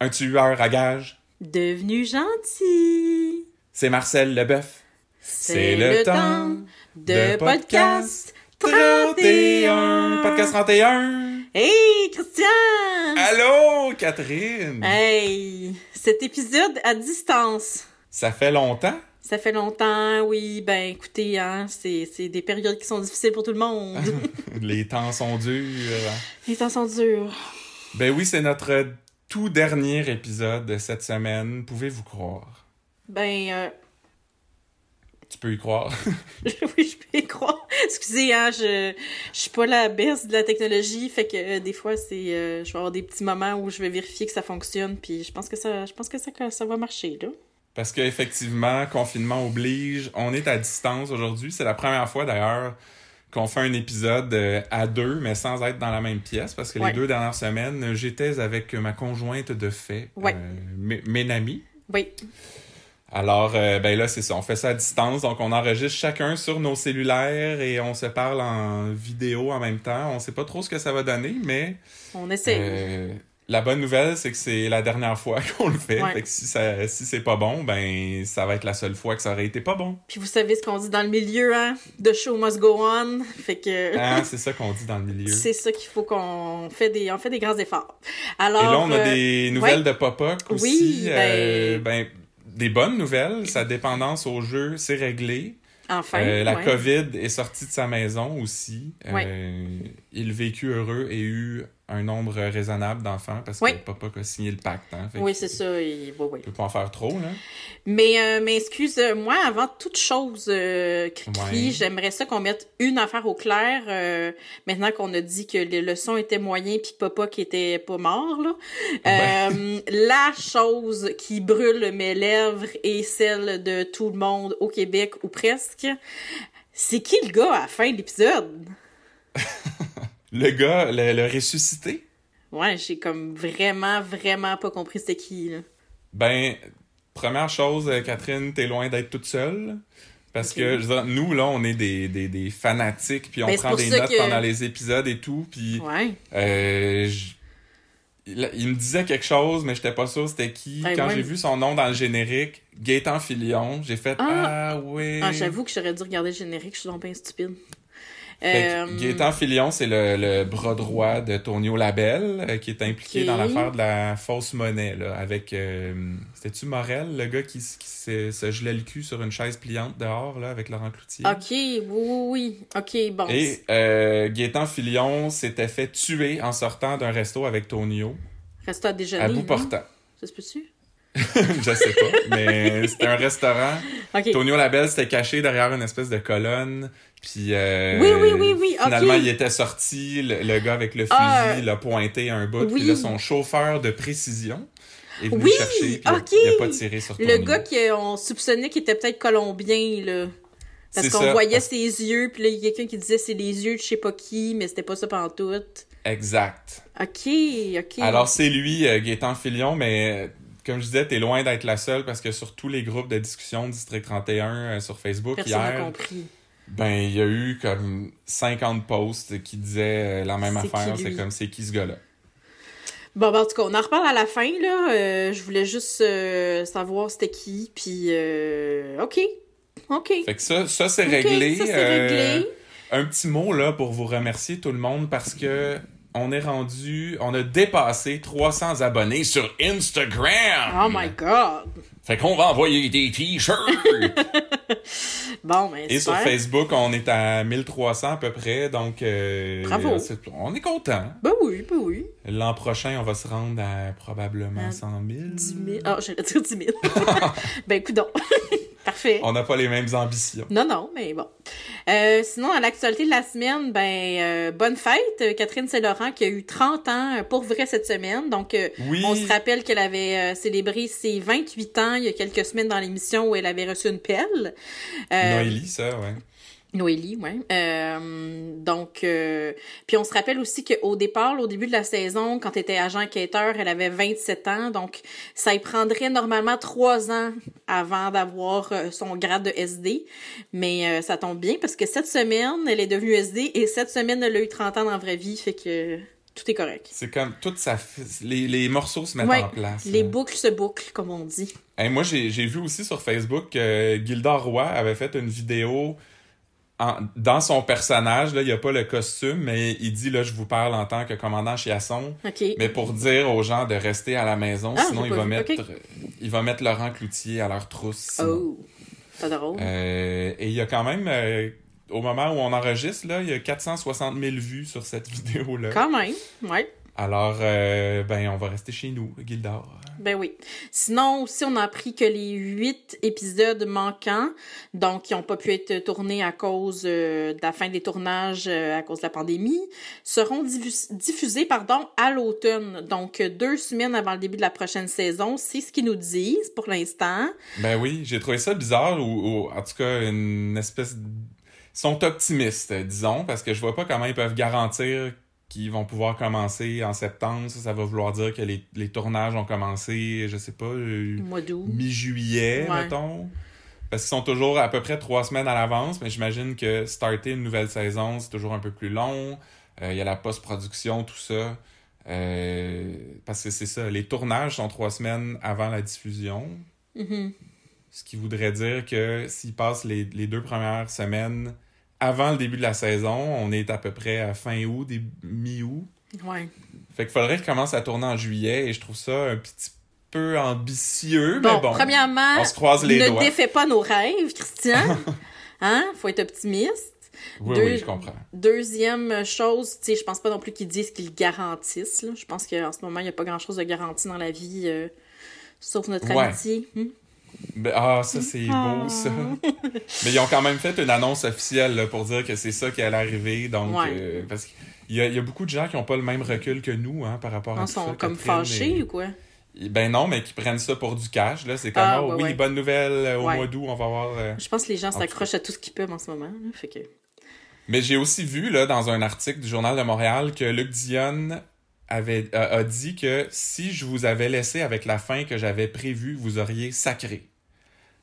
un tueur à gages. Devenu gentil. C'est Marcel Leboeuf. C'est le, temps de podcast 31. Podcast 31. Hey, Christian! Allô, Catherine. Hey, cet épisode à distance. Ça fait longtemps? Ça fait longtemps, oui. Ben, écoutez, hein, c'est c'est des périodes qui sont difficiles pour tout le monde. Les temps sont durs. Les temps sont durs. Ben oui, c'est notre tout dernier épisode de cette semaine. Pouvez-vous croire? Ben, euh, Tu peux y croire. oui, je peux y croire. Excusez, hein, je, je suis pas la baisse de la technologie, fait que euh, des fois, c'est, euh, je vais avoir des petits moments où je vais vérifier que ça fonctionne, puis je pense que ça, je pense que ça, ça va marcher, là. Parce qu'effectivement, confinement oblige. On est à distance aujourd'hui. C'est la première fois d'ailleurs qu'on fait un épisode euh, à deux, mais sans être dans la même pièce. Parce que Ouais. les deux dernières semaines, j'étais avec ma conjointe de fait, Ouais. euh, Mé- Ménami. Oui. Alors, euh, ben là, c'est ça. On fait ça à distance. Donc, on enregistre chacun sur nos cellulaires et on se parle en vidéo en même temps. On sait pas trop ce que ça va donner, mais On essaie. euh, la bonne nouvelle, c'est que c'est la dernière fois qu'on le fait. Ouais. Fait que si, ça, si c'est pas bon, ben ça va être la seule fois que ça aurait été pas bon. Puis vous savez ce qu'on dit dans le milieu, hein? The show must go on. Fait que Hein, c'est ça qu'on dit dans le milieu. c'est ça qu'il faut qu'on fait des, on fait des grands efforts. Et Alors. là, on a euh, des nouvelles ouais. de Pop-Up aussi. Oui, euh, ben- ben, des bonnes nouvelles. Sa dépendance au jeu, c'est réglé. Enfin. Euh, la ouais. COVID est sortie de sa maison aussi. Euh, il vécut heureux et eu un nombre raisonnable d'enfants parce Oui. que Papa a signé le pacte. Hein, Oui, c'est ça. et- oui, oui. Il peut pas en faire trop, là. Mais, euh, mais excuse-moi, avant toute chose, euh, Ouais. j'aimerais ça qu'on mette une affaire au clair. euh, maintenant qu'on a dit que le, le son était moyen puis que papa qui était pas mort, là. Euh, la chose qui brûle mes lèvres et celle de tout le monde au Québec, ou presque, c'est qui le gars à la fin de l'épisode? Le gars, le, le ressuscité, Ouais, j'ai comme vraiment, vraiment pas compris c'était qui, là. ben, première chose, euh, Catherine, t'es loin d'être toute seule. Parce que, je veux dire, nous, là, on est des, des, des fanatiques, puis on Ben, prend des notes que- pendant les épisodes et tout, puis Ouais. euh, il, il me disait quelque chose, mais j'étais pas sûr c'était qui. Ben, Quand j'ai vu son nom dans le générique, Gaëtan Filion, j'ai fait Ah! Ah, ouais. Ah, j'avoue que j'aurais dû regarder le générique, je suis donc bien stupide. Que Euh, Gaétan Filion, c'est le, le bras droit de Tonio Labelle, euh, qui est impliqué dans l'affaire de la fausse monnaie, là, avec... euh, C'était-tu Morel, le gars qui, se, se gelait le cul sur une chaise pliante dehors, là, avec Laurent Cloutier? Ok, oui, oui. Ok, bon. Et euh, Gaétan Filion s'était fait tuer en sortant d'un resto avec Tonio, Reste à déjeuner. à bout non? portant. Ça se peut-tu? Je sais pas, mais c'était un restaurant. Tonio Labelle s'était caché derrière une espèce de colonne. Puis euh, Oui, oui, oui, oui, finalement, il était sorti, le, le gars avec le fusil Ah, l'a pointé à un bout. oui. Puis là, son chauffeur de précision est venu Oui, chercher. Puis il a- ok. il a pas tiré sur Le gars qu'on soupçonnait qu'il était peut-être colombien, là. Parce qu'on voyait ses yeux, puis là, il y a quelqu'un qui disait c'est les yeux de je sais pas qui, mais c'était pas ça pantoute. Exact. Ok, ok. Alors, c'est lui, euh, Gaétan Filion, mais... euh, Comme je disais, t'es loin d'être la seule parce que sur tous les groupes de discussion District 31 euh, sur Facebook Personne n'a hier, compris. Ben il y a eu comme 50 posts qui disaient euh, la même affaire. C'est comme c'est qui ce gars-là? Bon, ben, en tout cas, on en reparle à la fin, là. Euh, je voulais juste euh, savoir c'était qui, puis euh, ok. Ok. Fait que ça, ça c'est réglé. ça, réglé. un petit mot là pour vous remercier tout le monde parce que on est rendu, on a dépassé 300 abonnés sur Instagram. Oh my god. Fait qu'on va envoyer des t-shirts. Bon, ben, Et sur. Facebook, on est à 1300 à peu près, donc euh, Bravo. on est content. Ben oui, ben oui. L'an prochain, on va se rendre à probablement À 100 000. 10 000. Ah, j'allais dire 10 000. ben, coudon. Parfait. On n'a pas les mêmes ambitions. Non, non, mais bon. Euh, sinon, à l'actualité de la semaine, ben, euh, bonne fête, euh, Catherine Saint-Laurent, qui a eu 30 ans pour vrai cette semaine. Donc, euh, Oui. on se rappelle qu'elle avait célébré ses 28 ans il y a quelques semaines dans l'émission où elle avait reçu une pelle. Noélie, ça, ouais. Noélie, ouais. Euh, donc, euh, puis on se rappelle aussi qu'au départ, au début de la saison, quand elle était agent enquêteur, elle avait 27 ans. Donc, ça y prendrait normalement trois ans avant d'avoir euh, son grade de SD. Mais euh, ça tombe bien parce que cette semaine, elle est devenue SD et cette semaine, elle a eu 30 ans dans la vraie vie. Fait que tout est correct. C'est comme tout ça. Les, les morceaux se mettent Ouais, en place. Les là. boucles se bouclent, comme on dit. Hey, moi, j'ai j'ai vu aussi sur Facebook que Gilda Roy avait fait une vidéo en- dans son personnage. Là, il n'y a pas le costume, mais il dit là, je vous parle en tant que commandant Chiasson. Mais pour dire aux gens de rester à la maison, Ah, sinon il va, vu. mettre, Ok. il va mettre Laurent Cloutier à leur trousse. sinon. Oh, pas drôle. Euh, et il y a quand même, euh, au moment où on enregistre, là, il y a 460 000 vues sur cette vidéo-là. Quand même, ouais. Alors, euh, ben, on va rester chez nous, Gildor. Ben oui. Sinon, aussi, on a appris que les huit épisodes manquants, donc qui n'ont pas pu être tournés à cause euh, de la fin des tournages euh, à cause de la pandémie, seront diffus- diffusés pardon, à l'automne. Donc, deux semaines avant le début de la prochaine saison. C'est ce qu'ils nous disent pour l'instant. Ben oui, j'ai trouvé ça bizarre, ou, ou en tout cas, une espèce... de- Ils sont optimistes, disons, parce que je vois pas comment ils peuvent garantir qu'ils vont pouvoir commencer en septembre. Ça, ça va vouloir dire que les, les tournages ont commencé, je sais pas, euh, mi-juillet, Ouais. mettons. Parce qu'ils sont toujours à peu près trois semaines à l'avance, mais j'imagine que starter une nouvelle saison, c'est toujours un peu plus long. Euh, Il y a la post-production, tout ça. Euh, parce que c'est ça, les tournages sont trois semaines avant la diffusion. Mhm. Ce qui voudrait dire que s'ils passent les, les deux premières semaines avant le début de la saison, on est à peu près à fin août, début- mi-août. Ouais. Fait qu'il faudrait qu'ils commencent à tourner en juillet et je trouve ça un petit peu ambitieux, Bon, mais bon. premièrement, on se croise les ne doigts. défais pas nos rêves, Christian. hein? Faut être optimiste. Oui, Deux- oui, je comprends. Deuxième chose, tu sais, je pense pas non plus qu'ils disent qu'ils garantissent. Là. Je pense qu'en ce moment, il n'y a pas grand-chose de garanti dans la vie, euh, sauf notre Ouais. amitié. Hmm? Ben, ah, ça, c'est Ah. beau, ça. Mais ils ont quand même fait une annonce officielle là, pour dire que c'est ça qui allait arriver. Donc, Ouais. euh, parce qu'il y y a beaucoup de gens qui n'ont pas le même recul que nous hein, par rapport à Ils tout sont ça, comme fâchés et- ou quoi? Ben non, mais qui prennent ça pour du cash. là. C'est comme, Ah, oh, ouais, oui, ouais. bonne nouvelle, euh, au mois d'août, on va voir. euh. Je pense que les gens s'accrochent à tout ce qu'ils peuvent en ce moment. là. Fait que... Mais j'ai aussi vu là, dans un article du Journal de Montréal que Luc Dionne avait, a, a dit que si je vous avais laissé avec la fin que j'avais prévue, vous auriez sacré.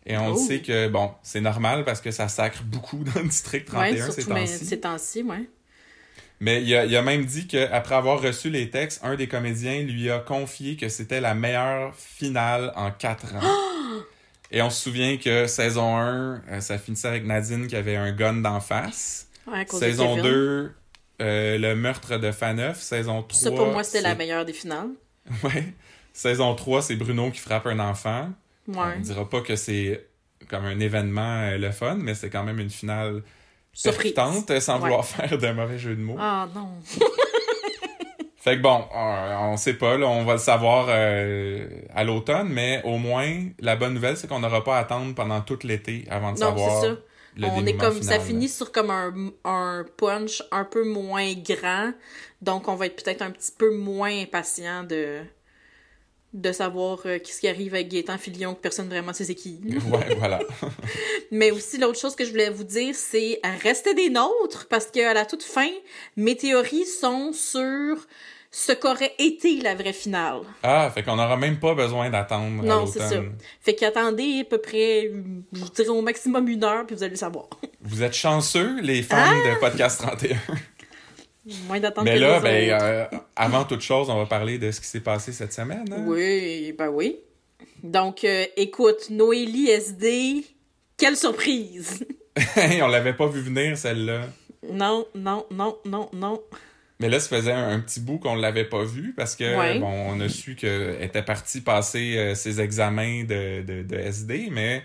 Et on Oh. sait que, bon, c'est normal parce que ça sacre beaucoup dans le district 31 Ouais, ces temps-ci. ces temps-ci, ouais. Mais il a, il a même dit qu'après avoir reçu les textes, un des comédiens lui a confié que c'était la meilleure finale en quatre ans. Et on se souvient que saison 1, euh, ça finissait avec Nadine qui avait un gun d'en face. Ouais, à cause de Saison Kevin. 2, euh, le meurtre de Faneuf. Saison 3. Ça, pour moi, c'était la meilleure des finales. Ouais. Saison 3, c'est Bruno qui frappe un enfant. Ouais. On dira pas que c'est comme un événement euh, le fun, mais c'est quand même une finale Surprise. percutante, euh, sans Ouais. vouloir faire de mauvais jeu de mots. Ah non. Fait que bon, euh, on sait pas, là, on va le savoir euh, à l'automne, mais au moins, la bonne nouvelle, c'est qu'on n'aura pas à attendre pendant tout l'été avant de Non, savoir c'est ça. Le On est comme ça finit sur comme un, un punch un peu moins grand, donc on va être peut-être un petit peu moins impatient de de savoir euh, qu'est-ce qui arrive avec Gaétan Filion que personne vraiment sait c'est qui. Ouais, voilà. Mais aussi l'autre chose que je voulais vous dire c'est restez des nôtres parce qu'à la toute fin mes théories sont sur ce qu'aurait été la vraie finale. Ah, fait qu'on n'aura même pas besoin d'attendre Non, c'est ça. Fait qu'attendez à peu près, je vous dirais au maximum une heure, puis vous allez le savoir. Vous êtes chanceux, les fans Ah! de Podcast 31. Moins d'attendre Mais que là, ben, euh, avant toute chose, on va parler de ce qui s'est passé cette semaine. hein? Oui, ben oui. Donc, euh, écoute, Noélie SD, quelle surprise! on l'avait pas vu venir, celle-là. non, non, non, non, non. Mais là, ça faisait un, un petit bout qu'on l'avait pas vu parce que, Ouais. bon, on a su qu'elle était partie passer euh, ses examens de, de, de SD, mais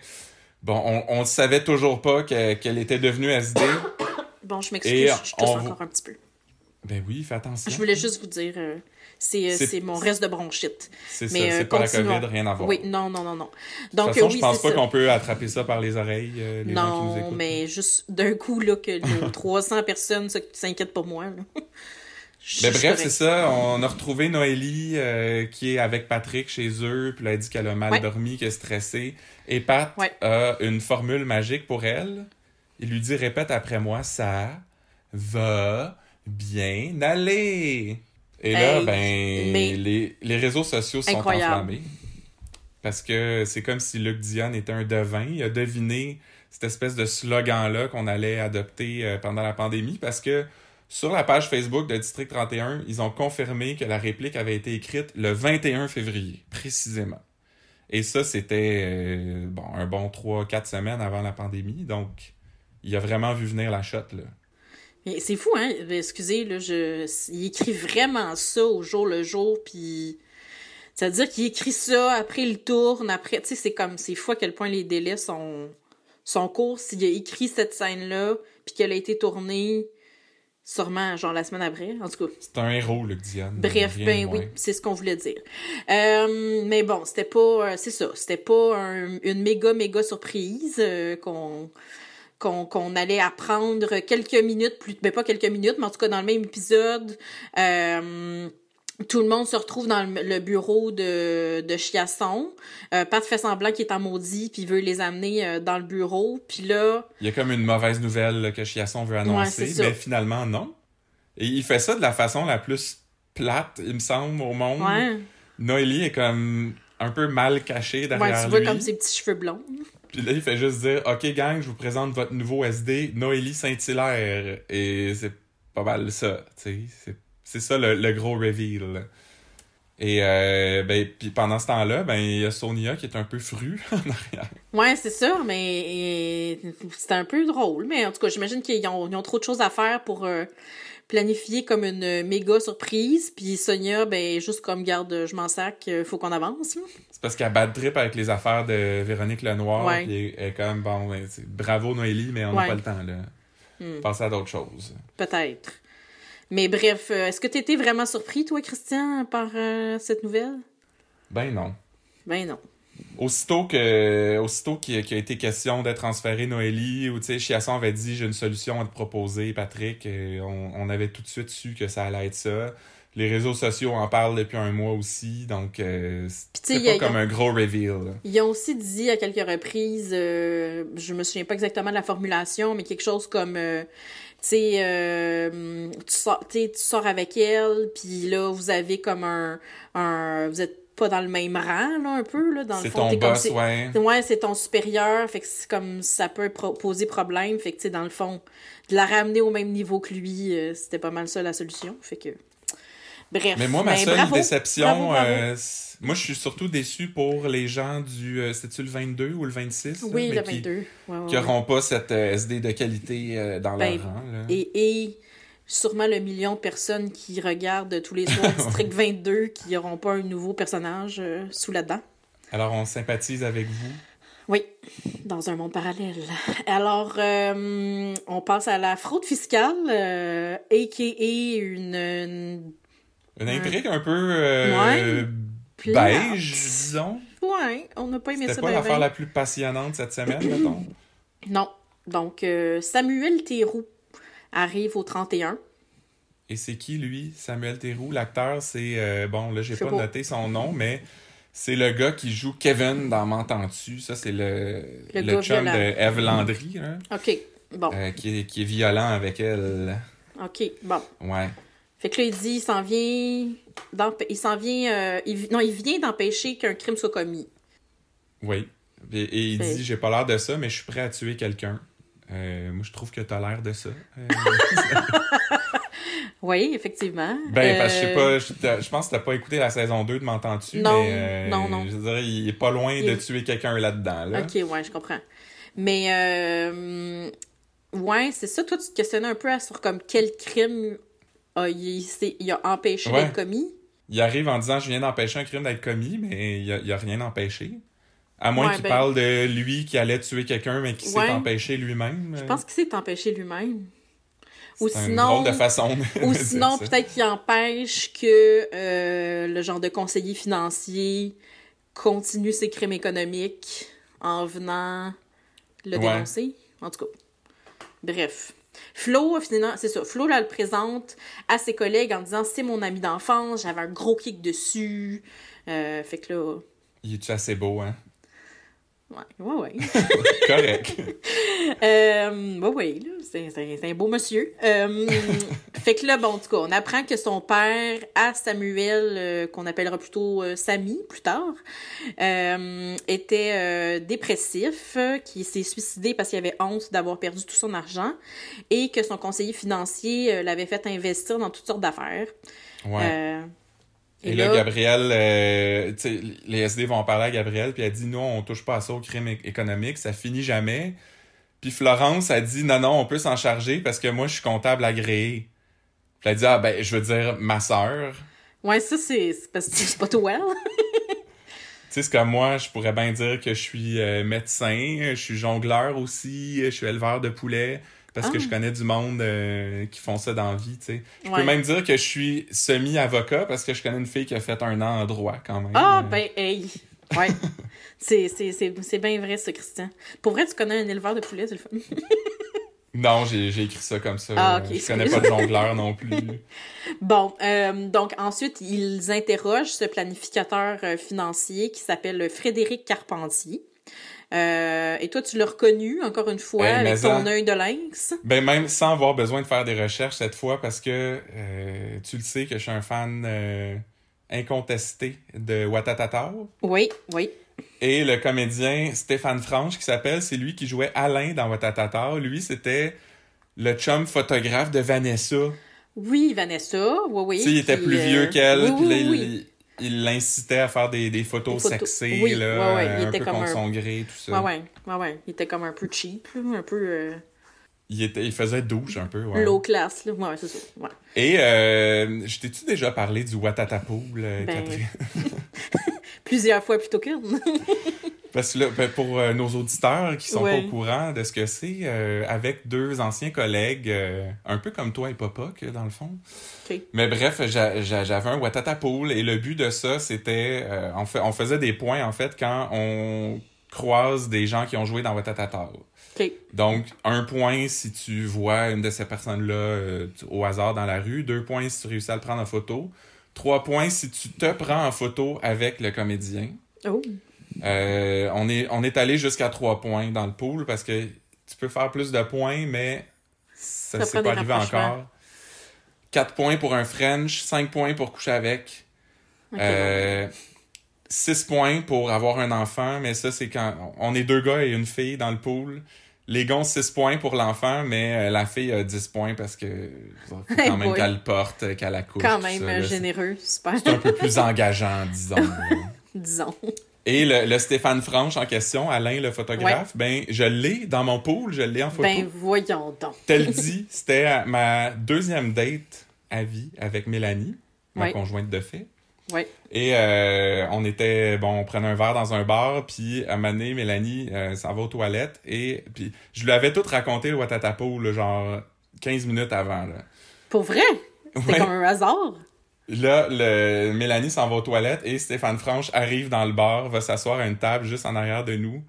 bon, on, on savait toujours pas que- qu'elle était devenue SD. Bon, je m'excuse, je, tousse encore un petit peu. Ben oui, fais attention. Je voulais juste vous dire, euh, c'est euh, C'est- mon reste de bronchite. C'est ça, euh, c'est pas la. COVID, rien à voir. Oui, non, non, non, non. de toute façon, oui, je pense pas qu'on peut attraper ça par les oreilles, euh, les gens qui nous Non, écoutent. mais juste d'un coup, là, que nos 300 personnes s'inquiètent pour moi, là. Mais suis bref, c'est ça. On a retrouvé Noélie euh, qui est avec Patrick chez eux. Puis là, elle dit qu'elle a mal Ouais. dormi, qu'elle est stressée. Et Pat Ouais. a une formule magique pour elle. Il lui dit répète après moi ça va bien aller. Et là, Hey, ben, mais- les, les réseaux sociaux sont Incroyable. enflammés. Parce que c'est comme si Luc Dion était un devin. Il a deviné cette espèce de slogan-là qu'on allait adopter euh, pendant la pandémie. Parce que Sur la page Facebook de District 31, ils ont confirmé que la réplique avait été écrite le 21 février, précisément. Et ça, c'était euh, bon, un bon 3-4 semaines avant la pandémie. Donc, il a vraiment vu venir la shot, là. C'est fou, hein? Excusez, là, je... il écrit vraiment ça au jour le jour, puis ça veut dire qu'il écrit ça, après il tourne, après, tu sais, c'est comme, c'est fou à quel point les délais sont, sont courts. S'il a écrit cette scène-là, puis qu'elle a été tournée, sûrement, genre, la semaine après, en tout cas. C'est un héros, Luc Diane. Bref, ben oui, c'est ce qu'on voulait dire. Euh, mais bon, c'était pas, c'est ça, c'était pas une méga, méga surprise euh, qu'on qu'on allait apprendre quelques minutes plus mais pas quelques minutes mais en tout cas dans le même épisode euh, tout le monde se retrouve dans le, bureau de, de Chiasson. Euh, Pat fait semblant qu'il est en maudit, puis veut les amener euh, dans le bureau. Puis là... Il y a comme une mauvaise nouvelle que Chiasson veut annoncer, mais finalement, non. Et il fait ça de la façon la plus plate, il me semble, au monde. Ouais. Noélie est comme un peu mal cachée derrière ouais, tu vois comme ses petits cheveux blonds. Puis là, il fait juste dire « OK, gang, je vous présente votre nouveau SD, Noélie Saint-Hilaire. » Et c'est pas mal ça, tu sais. C'est ça le, gros reveal. Et euh, ben, puis pendant ce temps-là, ben il y a Sonia qui est un peu fru en arrière. Ouais, c'est ça, mais c'est un peu drôle. Mais en tout cas, j'imagine qu'ils ont, ont, trop de choses à faire pour euh, planifier comme une méga surprise. Puis Sonia, ben juste comme garde, je m'en sac, euh, faut qu'on avance. C'est parce qu'elle bad trip avec les affaires de Véronique Lenoir. Ouais. Puis elle est comme bon, ben, bravo Noélie, mais on n'a pas le temps là. Hmm. Passer à d'autres choses. Peut-être. Mais bref, euh, est-ce que tu étais vraiment surpris, toi, Christian, par euh, cette nouvelle? Ben non. Ben non. Aussitôt que aussitôt qu'il a, été question de transférer Noélie, ou tu sais, Chiasson avait dit j'ai une solution à te proposer, Patrick, on, avait tout de suite su que ça allait être ça. Les réseaux sociaux en parlent depuis un mois aussi, donc euh, c'est pas comme un gros reveal. Ils ont aussi dit à quelques reprises, je me souviens pas exactement de la formulation, mais quelque chose comme sais, euh, tu, sors, tu sors avec elle, puis là, vous avez comme un... un vous êtes pas dans le même rang, là, un peu, là, dans le fond. C'est ton boss, ouais. Ouais, c'est ton supérieur, fait que c'est comme ça peut poser problème, fait que, tu sais, dans le fond, de la ramener au même niveau que lui, euh, c'était pas mal ça la solution, fait que... Bref. Mais moi, ma seule déception, euh, moi, je suis surtout déçu pour les gens du. Euh, c'est-tu le 22 ou le 26? Oui, le 22. Qui n'auront pas cette euh, SD de qualité dans leur ben, rang. Et, et sûrement le million de personnes qui regardent tous les soirs District 22 qui n'auront pas un nouveau personnage sous la dent. Alors, on sympathise avec vous. Oui, dans un monde parallèle. Alors, on passe à la fraude fiscale, a.k.a. une une intrigue un peu euh, beige, disons. Ouais, on n'a pas aimé ça. C'était pas l'affaire la plus passionnante cette semaine, mettons. Non. Donc, euh, Samuel Théroux arrive au 31. Et c'est qui, lui, Samuel Théroux? L'acteur, c'est... Euh, bon, là, j'ai pas, noté son nom, mais c'est le gars qui joue Kevin dans M'entends-tu? Ça, c'est le, le, chum de Eve Landry. Hein? OK, bon. qui, est, qui est violent avec elle. OK, bon. Ouais. Fait que là, il dit, il s'en vient, il s'en vient, euh, non, il vient d'empêcher qu'un crime soit commis. Oui. Et, il dit, j'ai pas l'air de ça, mais je suis prêt à tuer quelqu'un. Euh, moi, je trouve que t'as l'air de ça. Euh, oui, effectivement. Ben, parce que je sais pas, je, pense que t'as pas écouté la saison 2 de M'entends-tu? Non, non, non. Je dire, il est pas loin de tuer quelqu'un là-dedans, là. Ok, ouais, je comprends. Mais, ouais, c'est ça. Toi, tu te questionnais un peu sur comme quel crime il, a empêché d'être commis. Il arrive en disant Je viens d'empêcher un crime d'être commis, mais il n'y a, rien empêché. À moins qu'il ben parle de lui qui allait tuer quelqu'un, mais qui s'est empêché lui-même. Je pense qu'il s'est empêché lui-même. Ou sinon, de façon ou sinon peut-être qu'il empêche que euh, le genre de conseiller financier continue ses crimes économiques en venant le dénoncer. En tout cas. Bref. Flo, finalement, c'est ça. Flo, là, le présente à ses collègues en disant c'est mon ami d'enfance, j'avais un gros kick dessus. Euh, fait que là. Il est assez beau, hein? Ouais, ouais, ouais. Correct. Euh, ouais, ouais, là, c'est, c'est- c'est un beau monsieur. Euh, fait que là, bon, en tout cas, on apprend que son père, à Samuel, euh, qu'on appellera plutôt euh, Samy plus tard, euh, était dépressif, qui s'est suicidé parce qu'il avait honte d'avoir perdu tout son argent et que son conseiller financier l'avait fait investir dans toutes sortes d'affaires. Ouais. Et, là, Gabriel, euh, les SD vont en parler à Gabriel, puis elle dit non, on touche pas à ça au crime économique, ça finit jamais. Puis Florence a dit non, non, on peut s'en charger parce que moi, je suis comptable agréé. Puis elle dit ah ben, je veux dire ma sœur. Ouais, ça, c'est, c'est parce que c'est pas toi, là. Tu sais, c'est comme moi, je pourrais bien dire que je suis euh, médecin, je suis jongleur aussi, je suis éleveur de poulets, parce que Ah. je connais du monde euh, qui font ça dans la vie, tu sais. Je Ouais. peux même dire que je suis semi-avocat parce que je connais une fille qui a fait un an en droit quand même. Ah, Euh, ben, hey! Ouais. c'est, c'est, c'est, c'est bien vrai, ça, Christian. Pour vrai, tu connais un éleveur de poulets, c'est le fun. Non, j'ai j'ai écrit ça comme ça. Ah, je connais pas de jongleur non plus. Bon, euh, donc ensuite, ils interrogent ce planificateur financier qui s'appelle Frédéric Carpentier. Euh, et toi, tu l'as reconnu, encore une fois, avec ton œil de lynx. Ben même sans avoir besoin de faire des recherches cette fois parce que euh, tu le sais que je suis un fan euh, incontesté de Watatata. Oui, oui. Et le comédien Stéphane Franche qui s'appelle, c'est lui qui jouait Alain dans Watatata. Lui, c'était le chum photographe de Vanessa. Oui, Vanessa, oui, oui. tu sais, il était plus vieux qu'elle, oui, oui, oui. Il l'incitait à faire des, des photos, Des photos. sexées, Oui, là, ouais, ouais, il un était peu comme contre un- son gré, tout ça. Ouais, ouais, ouais. Il était comme un peu cheap, un peu euh, Il, était, il faisait douche un peu, ouais. low class, là. Ouais, c'est ça. Ouais. Et euh, je t'ai-tu déjà parlé du Watatapool, Ben, Catherine? Plusieurs fois plutôt qu'une. Parce que là, ben, pour euh, nos auditeurs qui sont Ouais. pas au courant de ce que c'est, euh, avec deux anciens collègues, euh, un peu comme toi et Papa, que dans le fond. Mais bref, j'a- j'a- j'avais un Watatapool et le but de ça, c'était... on, fait, on faisait des points, en fait, quand on croise des gens qui ont joué dans Watatata. OK. Donc, un point si tu vois une de ces personnes-là au hasard dans la rue. Deux points si tu réussis à le prendre en photo. Trois points si tu te prends en photo avec le comédien. Oh. Euh, on, est, on est allé jusqu'à trois points dans le pool parce que tu peux faire plus de points, mais ça Ça s'est pas arrivé encore. Quatre points pour un French, cinq points pour coucher avec. Ok, Euh, 6 points pour avoir un enfant, mais ça, c'est quand on est deux gars et une fille dans le pool. Les gars ont 6 points pour l'enfant, mais euh, la fille a 10 points parce que faut quand Hey même qu'elle le porte, qu'elle accouche. Quand même ça, généreux, super, C'est un peu plus engageant, disons. disons. Et le, le Stéphane Franche en question, Alain le photographe, ben je l'ai dans mon pool, je l'ai en photo. Ben voyons donc. Tel dit, c'était ma deuxième date à vie avec Mélanie, ma Ouais. conjointe de fait. Ouais. Et euh, on était, bon, on prenait un verre dans un bar, puis à un moment donné, Mélanie euh, s'en va aux toilettes, et puis je lui avais tout raconté le Watatapo, là, genre 15 minutes avant. Là, Pour vrai? C'était Ouais. comme un hasard. Là le, Mélanie s'en va aux toilettes, et Stéphane Franche arrive dans le bar, va s'asseoir à une table juste en arrière de nous.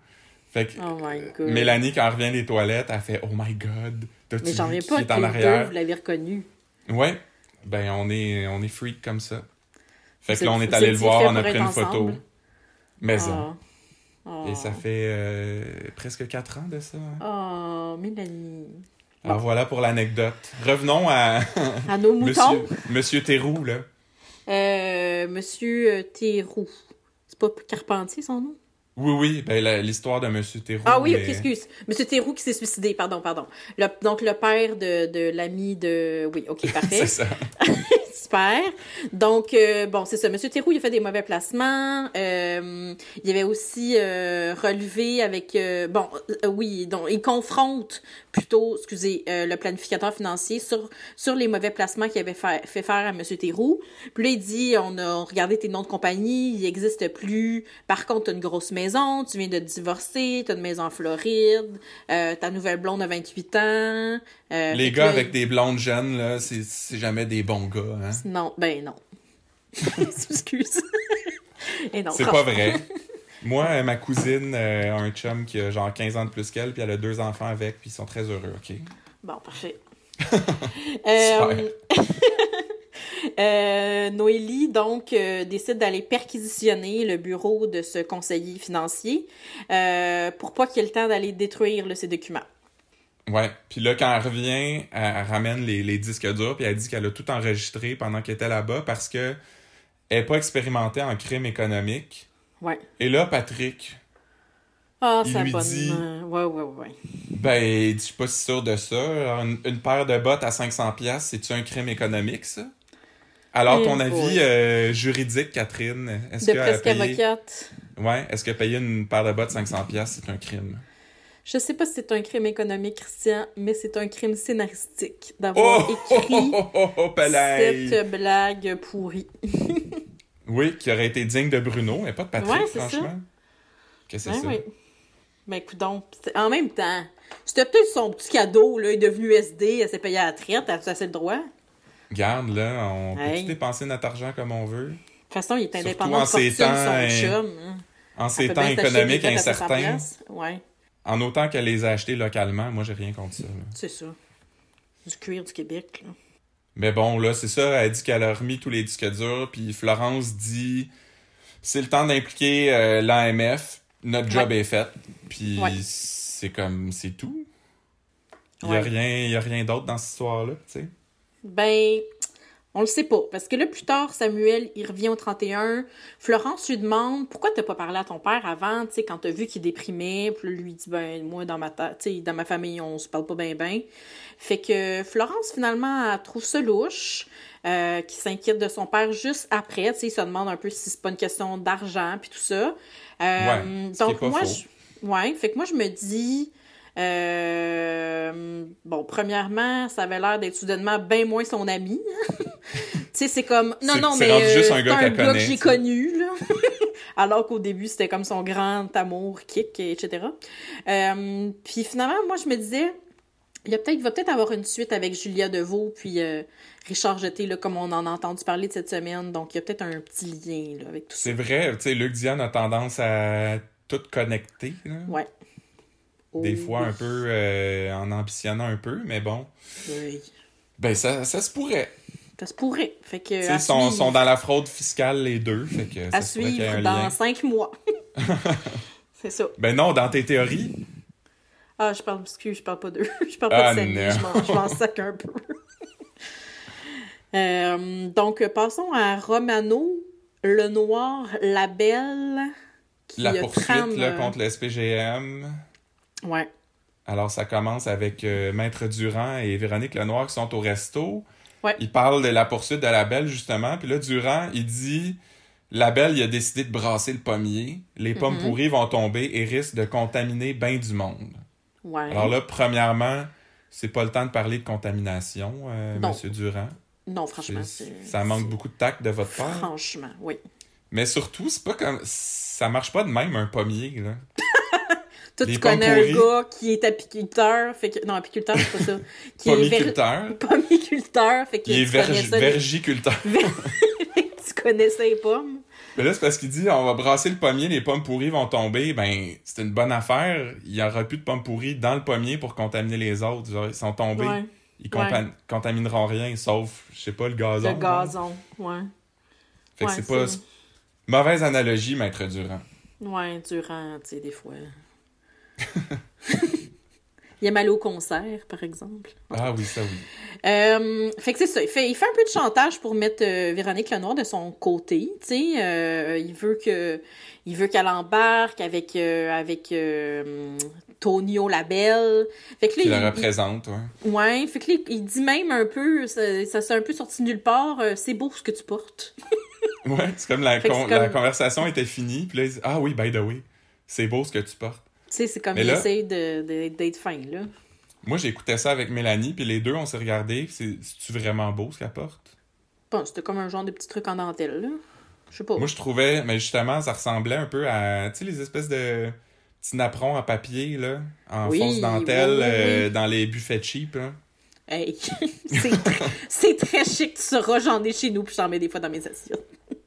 Fait que Oh my god. Mélanie, quand elle revient des toilettes, elle fait « Oh my God! T'as-tu Mais j'en reviens pas est en deux, arrière? vous l'avez reconnu. » Ouais. Ben, on est, on est freak comme ça. Fait que là, on est allé le voir, on a pris une photo. Maison. Oh. Et ça fait euh, presque quatre ans de ça. hein. Oh, Mélanie. Alors voilà pour l'anecdote. Revenons à À nos moutons. Monsieur, Monsieur Théroux, là. Euh, Monsieur euh, Théroux. C'est pas Carpentier son nom? Oui, oui, ben, l'histoire de Monsieur Théroux. Ah oui, mais- ok, excuse. Monsieur Théroux qui s'est suicidé, pardon, pardon. Le- donc, le père de, de l'ami de... Oui, ok, parfait. C'est ça. Super. Donc, euh, bon, c'est ça. Monsieur Théroux, il a fait des mauvais placements. Euh, il avait aussi euh, relevé avec... euh, bon, euh, oui, donc, il confronte plutôt, excusez, euh, le planificateur financier sur, sur les mauvais placements qu'il avait fait, fait faire à Monsieur Théroux. Puis là, il dit, on a regardé tes noms de compagnie, il n'existe plus. Par contre, tu as une grosse maison, tu viens de te divorcer, tu as une maison en Floride, euh, ta nouvelle blonde a 28 ans. euh, Les gars là, avec des blondes jeunes, là, c'est c'est jamais des bons gars, hein. Non, ben non. Excuse. Et non, C'est pas vrai. Moi, euh, ma cousine euh, a un chum qui a genre 15 ans de plus qu'elle, puis elle a deux enfants avec, puis ils sont très heureux, OK? Bon, parfait. Euh, Euh, Noélie, donc, décide d'aller perquisitionner le bureau de ce conseiller financier pour pas qu'il ait le temps d'aller détruire là, ses documents. Ouais. Puis là, quand elle revient, elle, elle ramène les, les disques durs, puis elle dit qu'elle a tout enregistré pendant qu'elle était là-bas parce que elle n'est pas expérimentée en crime économique. Ouais. Et là, Patrick, Ah, Il ça lui bonne. dit- Ouais, ouais, ouais. ben, je suis pas si sûr de ça. Une, une paire de bottes à 500$, piastres, c'est-tu un crime économique, ça? Alors, Eh ton avis euh, juridique, Catherine, est-ce De que presque payer... avocate. Ouais, est-ce que payer une paire de bottes 500$, piastres, c'est un crime? Je sais pas si c'est un crime économique, Christian, mais c'est un crime scénaristique d'avoir Oh, écrit oh, oh, oh, cette blague pourrie. Oui, qui aurait été digne de Bruno, mais pas de Patrick, Ouais, franchement. Qu'est-ce que c'est Ouais, ça? ouais. Ben, écoute donc, en même temps, c'était peut-être son petit cadeau, là, il est devenu SD, elle s'est payée à la traite, elle a assez le droit? De toute Garde, là, on peut Hey. tout dépenser notre argent comme on veut? façon, il est indépendant en de fortune, ces temps, hein, son chum. hein. En ces peut temps économiques des bottes à 500 incertains. Ouais, en autant qu'elle les a achetés localement, moi, j'ai rien contre ça. c'est ça. Du cuir du Québec, là. Mais bon, là, c'est ça, elle dit qu'elle a remis tous les disques durs, puis Florence dit c'est le temps d'impliquer euh, l'AMF, notre job est fait, puis Ouais. c'est comme, c'est tout. Il y a Ouais. rien, y a rien d'autre dans cette histoire-là, tu sais. Ben, on le sait pas. Parce que là, plus tard, Samuel, il revient au 31. Florence lui demande pourquoi t'as pas parlé à ton père avant, tu sais, quand t'as vu qu'il déprimait? Puis lui dit, ben, moi, dans ma, dans ma famille, on se parle pas bien, bien. Fait que Florence, finalement, elle trouve ça louche. Euh, qui s'inquiète de son père juste après, tu sais, il se demande un peu si c'est pas une question d'argent puis tout ça. Euh, Ouais, donc moi, je, ouais, fait que moi je me dis, euh, bon, premièrement, ça avait l'air d'être soudainement bien moins son ami. tu sais, c'est comme, non, non, mais euh, juste un c'est gars un gars que j'ai connu, là. Alors qu'au début, c'était comme son grand amour, kick, etc. Euh, puis finalement, moi, je me disais, il y a peut-être, il va peut-être avoir une suite avec Julia Deveau, puis euh, Richard Jeté, là, comme on en a entendu parler de cette semaine. Donc, il y a peut-être un petit lien là, avec tout ça. C'est vrai, tu sais, Luc Dion a tendance à tout connecter, là. Ouais. Des Oh, fois un peu euh, en ambitionnant un peu, mais bon. Oui. Ben, ça, ça se pourrait. Ça se pourrait. Fait que. Ils sont, sont dans la fraude fiscale, les deux. Fait que ça à ait suivre dans lien. cinq mois. c'est ça. Ben non, dans tes théories. Ah, je parle, excuse, je parle pas d'eux. je parle pas Ah, de Samy, je m'en- sac un peu. Euh, donc, passons à Romano, le noir, la belle. Qui La poursuite là, contre le SPGM. Ouais. Alors, ça commence avec euh, Maître Durand et Véronique Lenoir qui sont au resto. Ouais. Ils parlent de la poursuite de la belle, justement. Puis là, Durand, il dit La belle, il a décidé de brasser le pommier. Les pommes Mhm. pourries vont tomber et risquent de contaminer bien du monde. Ouais. Alors là, premièrement, c'est pas le temps de parler de contamination, euh. Monsieur Durand. non, franchement, c'est. Ça manque beaucoup de tact de votre part. Franchement, oui. Mais surtout, c'est pas comme. Ça marche pas de même, un pommier, là. Toi, tu connais un gars qui est apiculteur, fait que... Non, apiculteur, c'est pas ça. Qui est ver- pommiculteur, fait que Il est les- vergiculteur. tu connaissais les pommes? Mais là, c'est parce qu'il dit on va brasser le pommier, les pommes pourries vont tomber. Ben, c'est une bonne affaire. Il y aura plus de pommes pourries dans le pommier pour contaminer les autres. Genre, ils sont tombés. Ouais. Ils contamineront rien, sauf, je sais pas, le gazon. Le gazon, ouais. Fait que Ouais, c'est pas. Mauvaise analogie, Maître Durand. Ouais, durant, tu sais, des fois. Il aime aller au concert, par exemple. Ah oui, ça oui. Euh, fait que c'est ça. Il fait, il fait un peu de chantage pour mettre euh, Véronique Lenoir de son côté. Tu sais, euh, il veut que, il veut qu'elle embarque avec euh, avec Tonio Labelle. Fait que là, Qui il, la il- représente, ouais. ouais, fait que là, il dit même un peu, ça, ça s'est un peu sorti nulle part. c'est beau ce que tu portes. Ouais, c'est comme la, con- comme- la conversation était finie, puis là, il dit Ah oui, by the way, c'est beau ce que tu portes. Tu sais, c'est comme là- de- d'être fin là. Moi, j'écoutais ça avec Mélanie, puis les deux, on s'est regardé. C'est- C'est-tu vraiment beau ce qu'elle porte? Bon, c'était comme un genre de petit truc en dentelle là. Je sais pas. Moi, je trouvais, mais justement, ça ressemblait un peu à, tu sais, les espèces de petits napperons en papier, là, en Oui, fausse dentelle, oui, oui, euh, dans les buffets cheap, là. Hey, c'est tr- c'est très chic, tu sauras, j'en ai chez nous, puis j'en mets des fois dans mes assiettes.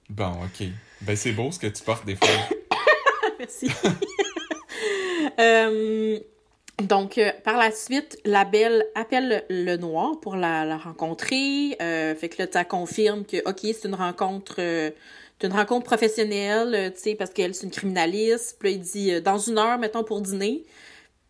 Bon, ok. Ben, c'est beau ce que tu portes des fois. Merci. Euh, Donc, euh, par la suite, la belle appelle le noir pour la, rencontrer. Euh, fait que là, ça confirme que, OK, c'est une rencontre, une rencontre professionnelle, tu sais, parce qu'elle, c'est une criminaliste. Puis là, il dit, dans une heure, mettons, pour dîner.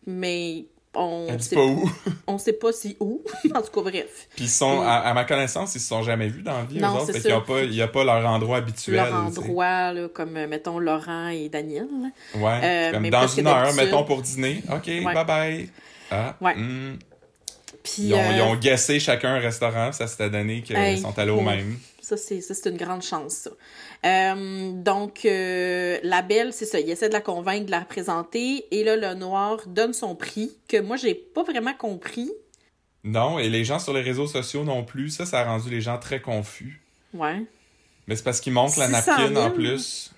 Mais on Elle dit sait pas où. on sait pas si où. en tout cas, bref. Puis ils sont, Et- à, à ma connaissance, ils se sont jamais vus dans la vie, Non, eux autres. c'est Fait qu'il y a a pas leur endroit habituel. Leur endroit, là, comme, euh, mettons, Laurent et Daniel. Ouais. Euh, comme dans une heure, mettons pour dîner. OK, bye bye. Ah, Ouais. hmm. Puis, Ils, ont, ils euh, ont guessé chacun un restaurant, ça s'était donné qu'ils Hey, sont allés au ouais. même. Ça, c'est une grande chance, ça. Euh, donc, euh, la belle, c'est ça, il essaie de la convaincre, de la représenter, et là, le noir donne son prix, que moi, j'ai pas vraiment compris. Non, et les gens sur les réseaux sociaux non plus. Ça, ça a rendu les gens très confus. Ouais. Mais c'est parce qu'ils montrent la 600 napkin 000? en plus.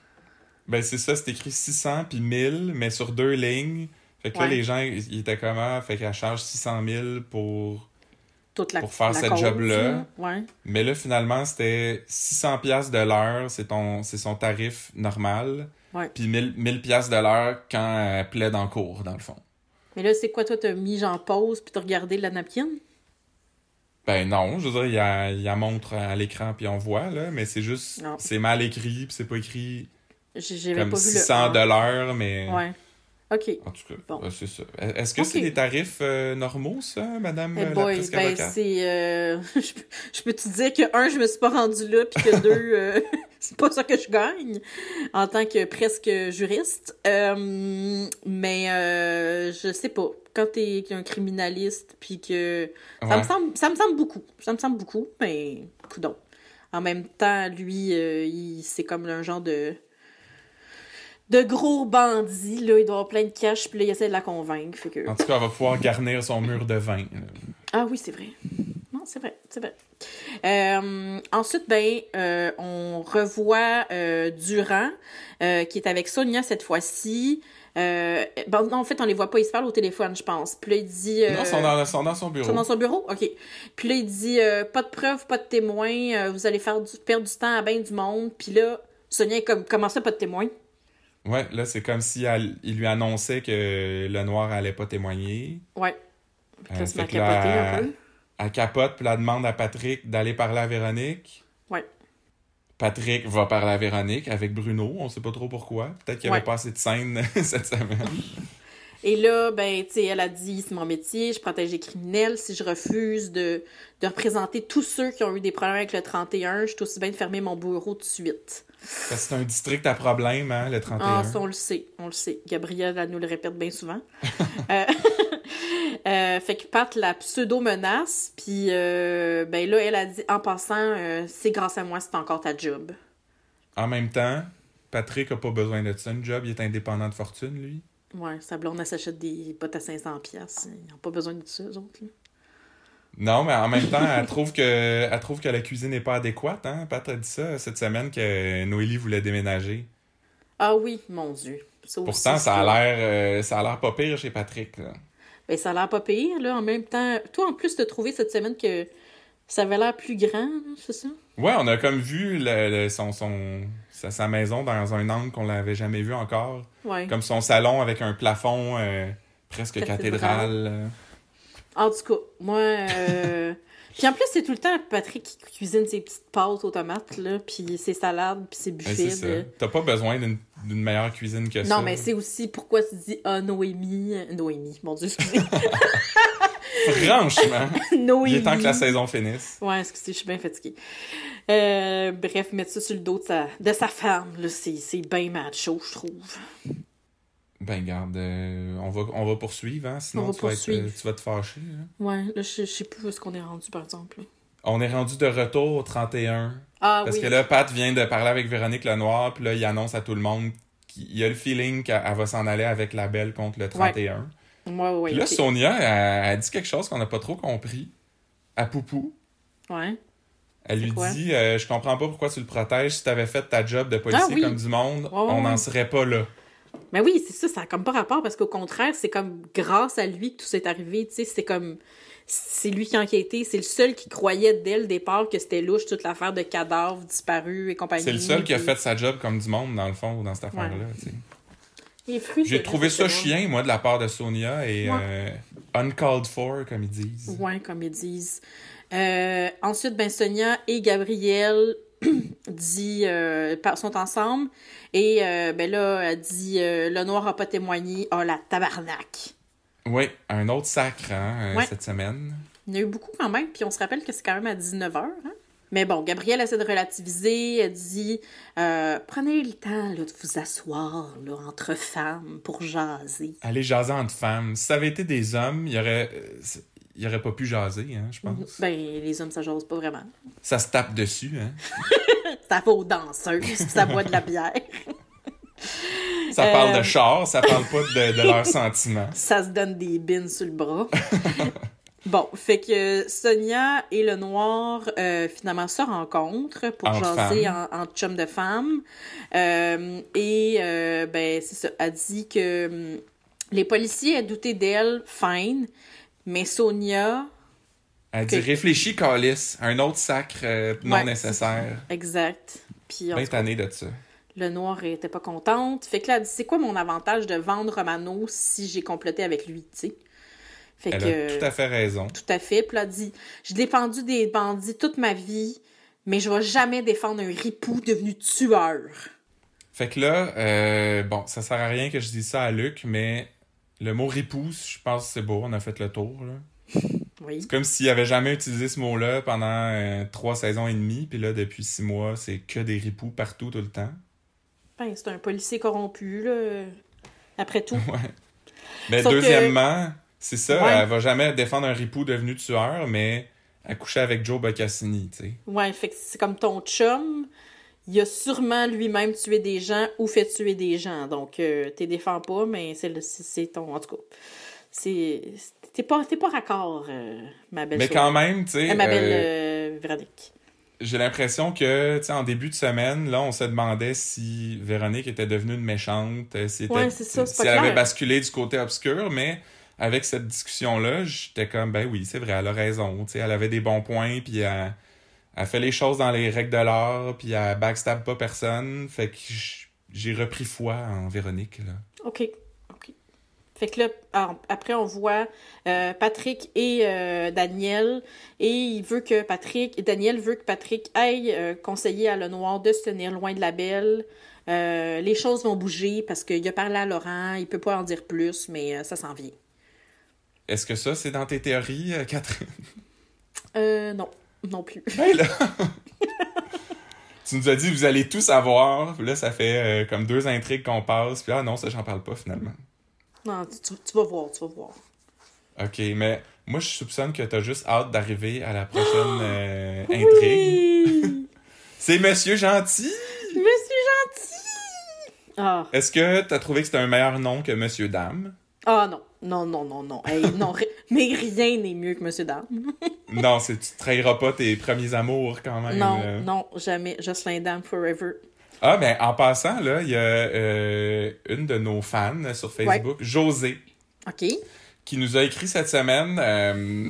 Ben, c'est ça, c'est écrit 600 puis 1000, mais sur deux lignes. Fait que là, les gens, ils ils étaient comment? Fait qu'elle charge 600 000 pour... Toute la Pour faire la cette cause, job-là. Ouais. Mais là, finalement, c'était 600 pièces de l'heure, c'est ton, c'est son tarif normal. Ouais. Puis 1000, 1000 pièces de l'heure quand elle plaide en cours, dans le fond. Mais là, c'est quoi, toi, t'as mis en pause, puis t'as regardé la napkin? Ben non, je veux dire, il y a, il y a montre à l'écran puis on voit, là, mais c'est juste, c'est mal écrit puis c'est pas écrit J'avais comme pas vu le 600 un. de l'heure, mais... Ouais. OK. En tout cas, Bon. c'est ça. Est-ce que c'est des tarifs euh, normaux, ça, madame Eh euh, la boy, presque ben c'est... euh, je peux- je peux te dire que, un, je me suis pas rendue là, puis que, deux, euh, c'est pas ça que je gagne en tant que presque juriste? Mais je sais pas. Quand t'es un criminaliste, puis que... Ça, Ouais. me semble, ça me semble beaucoup. Ça me semble beaucoup, mais... Coudon. En même temps, lui, il, c'est comme un genre de... De gros bandit, là. Il doit avoir plein de cash, puis là, il essaie de la convaincre. Fait que... En tout cas, elle va pouvoir garnir son mur de vin. là. Ah oui, c'est vrai. Non, c'est vrai, c'est vrai. Euh, ensuite, ben, euh, on revoit euh, Durand, qui est avec Sonia cette fois-ci. Bon, non, en fait, on les voit pas, ils se parlent au téléphone, je pense. Puis là, il dit... euh, Non, ils sont dans, sont dans son ils bureau. sont dans son bureau? OK. Puis là, il dit pas de preuves, pas de témoins, vous allez faire du, perdre du temps à bien du monde. Puis là, Sonia est comme comment ça, pas de témoins? Ouais, là, c'est comme si elle- il lui annonçait que le noir allait pas témoigner. Ouais. Puis là, Euh, fait que là, un elle- peu. Elle capote, puis elle demande à Patrick d'aller parler à Véronique. Ouais. Patrick va parler à Véronique avec Bruno, on sait pas trop pourquoi. Peut-être qu'il n'y avait Ouais. pas assez de scènes cette semaine. Et là, ben, tu sais, elle a dit, c'est mon métier, je protège les criminels. Si je refuse de, de représenter tous ceux qui ont eu des problèmes avec le 31, je suis aussi bien de fermer mon bureau tout de suite. Parce que c'est un district à problème, hein, le 31. Ah, ça, on le sait, on le sait. Gabrielle, elle nous le répète bien souvent. Euh, euh, fait que Pat la pseudo-menace, puis euh, ben là, elle a dit, en passant, euh, c'est grâce à moi, c'est encore ta job. En même temps, Patrick a pas besoin de ça, une job, il est indépendant de fortune, lui. Ouais, sa blonde, elle s'achète des bottes à 500 pièces. Ils n'ont pas besoin de ça, eux autres. là. Non, mais en même temps, elle trouve que elle trouve que la cuisine n'est pas adéquate, hein. Pat a dit ça cette semaine que Noélie voulait déménager. Ah oui, mon Dieu. Ça Pourtant, ça a l'air euh, ça a l'air pas pire chez Patrick, là. Ben, ça a l'air pas pire, là. En même temps, toi, en plus, t'as trouvé cette semaine que ça avait l'air plus grand, là, c'est ça? Ouais, on a comme vu le, le- son, son, sa, sa maison dans un angle qu'on l'avait jamais vu encore. Ouais. Comme son salon avec un plafond euh, presque Cathédrale. cathédrale. En tout cas, moi... euh, Puis en plus, c'est tout le temps Patrick qui cuisine ses petites pâtes aux tomates, là, puis ses salades, puis ses Ben, buffets. de- T'as pas besoin d'une meilleure cuisine que ça. Non, mais c'est aussi pourquoi tu dis « Ah, Noémie... » Noémie, mon Dieu, excusez. Franchement, Noémie. il est temps que la saison finisse. Ouais, excusez, je suis bien fatiguée. Euh, bref, mettre ça sur le dos de sa, de sa femme, c'est bien macho, je trouve. Ben, garde, euh, on, va, on va poursuivre, hein, sinon va tu, vas être, euh, tu vas te fâcher. hein. Ouais, là, je, je sais plus où est-ce qu'on est rendu, par exemple. On est rendu de retour au 31. Ah Parce oui. que là, Pat vient de parler avec Véronique Lenoir, puis là, il annonce à tout le monde qu'il a le feeling qu'elle elle va s'en aller avec la belle contre le 31. Ouais, ouais, Puis là. Sonia, elle, elle dit quelque chose qu'on n'a pas trop compris. À Poupou. Ouais. Elle lui quoi? dit euh, Je comprends pas pourquoi tu le protèges. Si t'avais fait ta job de policier Ah oui. comme du monde, on n'en serait pas là. Mais oui, c'est ça, ça a comme pas rapport parce qu'au contraire, c'est comme grâce à lui que tout s'est arrivé, tu sais, c'est comme c'est lui qui a enquêté, c'est le seul qui croyait dès le départ que c'était louche toute l'affaire de cadavres disparus et compagnie. C'est le seul qui a fait sa job comme du monde, dans le fond, dans cette sais. Les fruits, J'ai trouvé ça chien, moi, de la part de Sonia, et Ouais. euh, uncalled for, comme ils disent. Ouais, comme ils disent. Euh, ensuite, ben, Sonia et Gabriel dit, euh, sont ensemble. Et euh, ben là, elle dit euh, Le noir a pas témoigné. Oh la tabarnak. Oui, un autre sacre hein, euh, Ouais. cette semaine. Il y en a eu beaucoup quand même. Puis on se rappelle que c'est quand même à 19h. Hein? Mais bon, Gabrielle essaie de relativiser. Elle dit Prenez le temps là, de vous asseoir là, entre femmes pour jaser. Aller jaser entre femmes. Si ça avait été des hommes, il y aurait, il aurait pas pu jaser, hein, je pense. Ben, les hommes, ça jase pas vraiment. Ça se tape dessus, hein. Ça va aux danseuses, ça boit de la bière. Ça Euh. parle de char, ça parle pas de, de leurs sentiments. ça se donne des bines sur le bras. bon, fait que Sonia et le noir euh, finalement se rencontrent pour jaser en, en chum de femme. Euh, et euh, ben c'est ça, elle dit que hum, les policiers a douté d'elle, fine, mais Sonia, Elle dit réfléchis, Calis, un autre sacre euh, non Ouais. nécessaire. exact. Puis en Bien tout cas, tanné de ça. le noir était pas contente. Fait que là, elle dit c'est quoi mon avantage de vendre Romano si j'ai comploté avec lui, tu sais? Fait Elle que a tout à fait raison. Tout à fait. Puis là, elle dit J'ai défendu des bandits toute ma vie, mais je vais jamais défendre un ripou devenu tueur. Fait que là, euh, bon, ça sert à rien que je dise ça à Luc, mais le mot ripouse, je pense que c'est beau, on a fait le tour. Là. Oui. C'est comme s'il avait jamais utilisé ce mot-là pendant euh, trois saisons et demie, puis là, depuis six mois, c'est que des ripoux partout, tout le temps. Ben, c'est un policier corrompu, là. Après tout. Ouais. Mais Sauf que- deuxièmement, c'est ça, Ouais. elle va jamais défendre un ripou devenu tueur, mais elle couchait avec Joe Boccassini, tu sais. Ouais, fait que c'est comme ton chum. Il a sûrement lui-même tué des gens ou fait tuer des gens. Donc, euh, t'es défends pas, mais c'est ton. En tout cas, c'est. T'es pas, pas raccord, euh, ma belle. Mais quand même, tu sais, Euh, ma belle Véronique. j'ai l'impression que, tu sais, en début de semaine, là, on se demandait si Véronique était devenue une méchante, si, était- Ouais, c'est ça, c'est si elle avait basculé du côté obscur, mais avec cette discussion-là, j'étais comme, ben oui, c'est vrai, elle a raison, tu sais, elle avait des bons points, puis elle, elle fait les choses dans les règles de l'art, puis elle backstab pas personne, fait que j'ai repris foi en Véronique, là. OK. OK. Fait que là, alors, après, on voit euh, Patrick et euh, Daniel. Et il veut que Patrick, Daniel veut que Patrick aille euh, conseiller à Lenoir de se tenir loin de la belle. Les choses vont bouger parce qu'il a parlé à Laurent. Il peut pas en dire plus, mais ça s'en vient. Est-ce que ça, c'est dans tes théories, Catherine? Euh, non. Non plus. Ben là! tu nous as dit, vous allez tout savoir. Puis Là, ça fait euh, comme deux intrigues qu'on passe. Puis ah non, ça, j'en parle pas finalement. Non, tu, vas voir, tu vas voir. Ok, mais moi, je soupçonne que t'as juste hâte d'arriver à la prochaine euh, intrigue. Oui! C'est Monsieur Gentil! Monsieur gentil! Ah. Est-ce que t'as trouvé que c'était un meilleur nom que Monsieur Dame? Ah non. Non, non, non, non. Hey, non, ri- mais rien n'est mieux que Monsieur Dame. non, c'est tu trahiras pas tes premiers amours quand même. Non, là. non, jamais. Jocelyn Dame forever. Ah, ben en passant, là, il y a euh, une de nos fans sur Facebook, José. OK. qui nous a écrit cette semaine euh,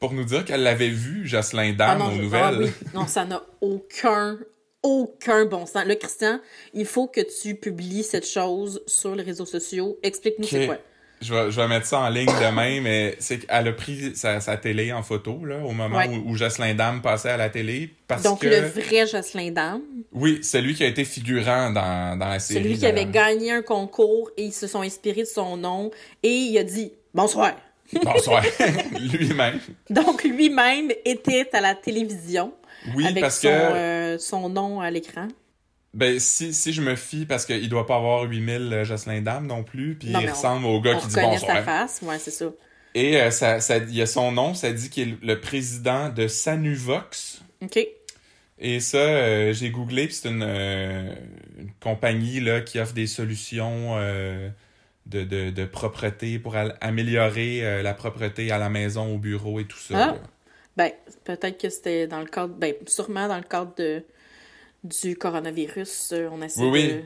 pour nous dire qu'elle l'avait vu, Jocelyn Dame, ah non, aux je- nouvelles. ah oui. Non, ça n'a aucun, aucun bon sens. Là, Christian, il faut que tu publies cette chose sur les réseaux sociaux. Explique-nous c'est Ok. quoi. Je vais, je vais mettre ça en ligne demain, mais c'est qu'elle a pris sa, sa télé en photo là, au moment Ouais. où, où Jocelyn Dame passait à la télé. Parce Donc, que. le vrai Jocelyn Dame, Oui, celui qui a été figurant dans, dans la série. celui qui avait gagné un concours et ils se sont inspirés de son nom et il a dit bonsoir. Bonsoir. Lui-même. Donc, lui-même était à la télévision Oui, avec parce son, que. euh, son nom à l'écran. Ben, si, si je me fie, parce qu'il doit pas avoir 8000 Jocelyn Dame non plus, puis Non, il on- ressemble au gars On qui dit reconnaît sa face. Ouais, c'est ça. Et euh, ça, ça, il y a son nom, ça dit qu'il est le président de Sanuvox. OK. Et ça, euh, j'ai googlé, puis c'est une, euh, une compagnie là, qui offre des solutions euh, de, de, de propreté pour améliorer euh, la propreté à la maison, au bureau et tout ça. Ah. Ben, peut-être que c'était dans le cadre, ben, sûrement dans le cadre de, du coronavirus, euh, on essaie Oui, oui. de,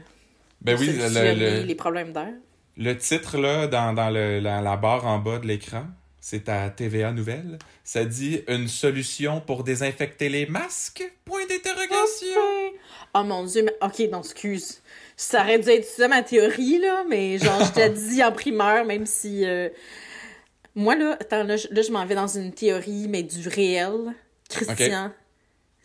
Ben de oui, le, solutionner le- les problèmes d'air. le titre là, dans, dans le, la, la barre en bas de l'écran, c'est à TVA Nouvelle. Ça dit une solution pour désinfecter les masques? Point d'interrogation. Oh mon dieu, mais... ok, non, excuse. Ça aurait dû être ça ma théorie, là, mais genre, je t'ai dit en primeur, même si. euh, Moi, là, attends, là, je, là, je m'en vais dans une théorie, mais du réel. Christian,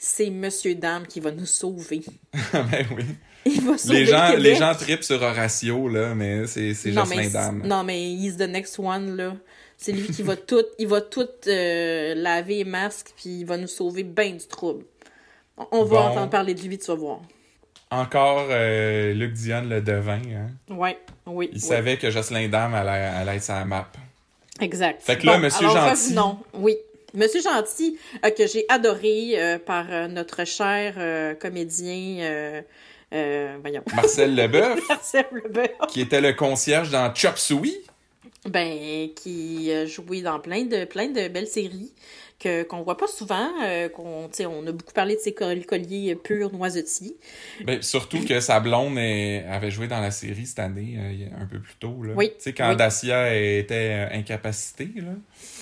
c'est Monsieur Dame qui va nous sauver. ben oui. Il va sauver Les le gens, les gens tripent sur Horatio, là, mais c'est Jocelyn Dame. non, mais he's the next one, là. C'est lui qui va tout, il va tout euh, laver les masques, puis il va nous sauver bien du trouble. On, va Bon. entendre parler de lui, tu vas voir. Encore euh, Luc Dion le devin. Hein? Ouais, oui. Il oui. savait que Jocelyn Dame allait, allait être sa map. Exact. Fait que là, Monsieur alors, Gentil- Non, oui. Monsieur Gentil, euh, que j'ai adoré euh, par euh, notre cher comédien, voyons, Marcel Leboeuf, Marcel Leboeuf, qui était le concierge dans Chop Suey. ben, qui a joué dans plein de, plein de belles séries que qu'on voit pas souvent, qu'on, on a beaucoup parlé de ses col- colliers purs noisetiers. Ben, surtout que sa blonde est- avait joué dans la série cette année, un peu plus tôt. Là. Oui, Tu sais, quand oui. Dacia était incapacitée, là.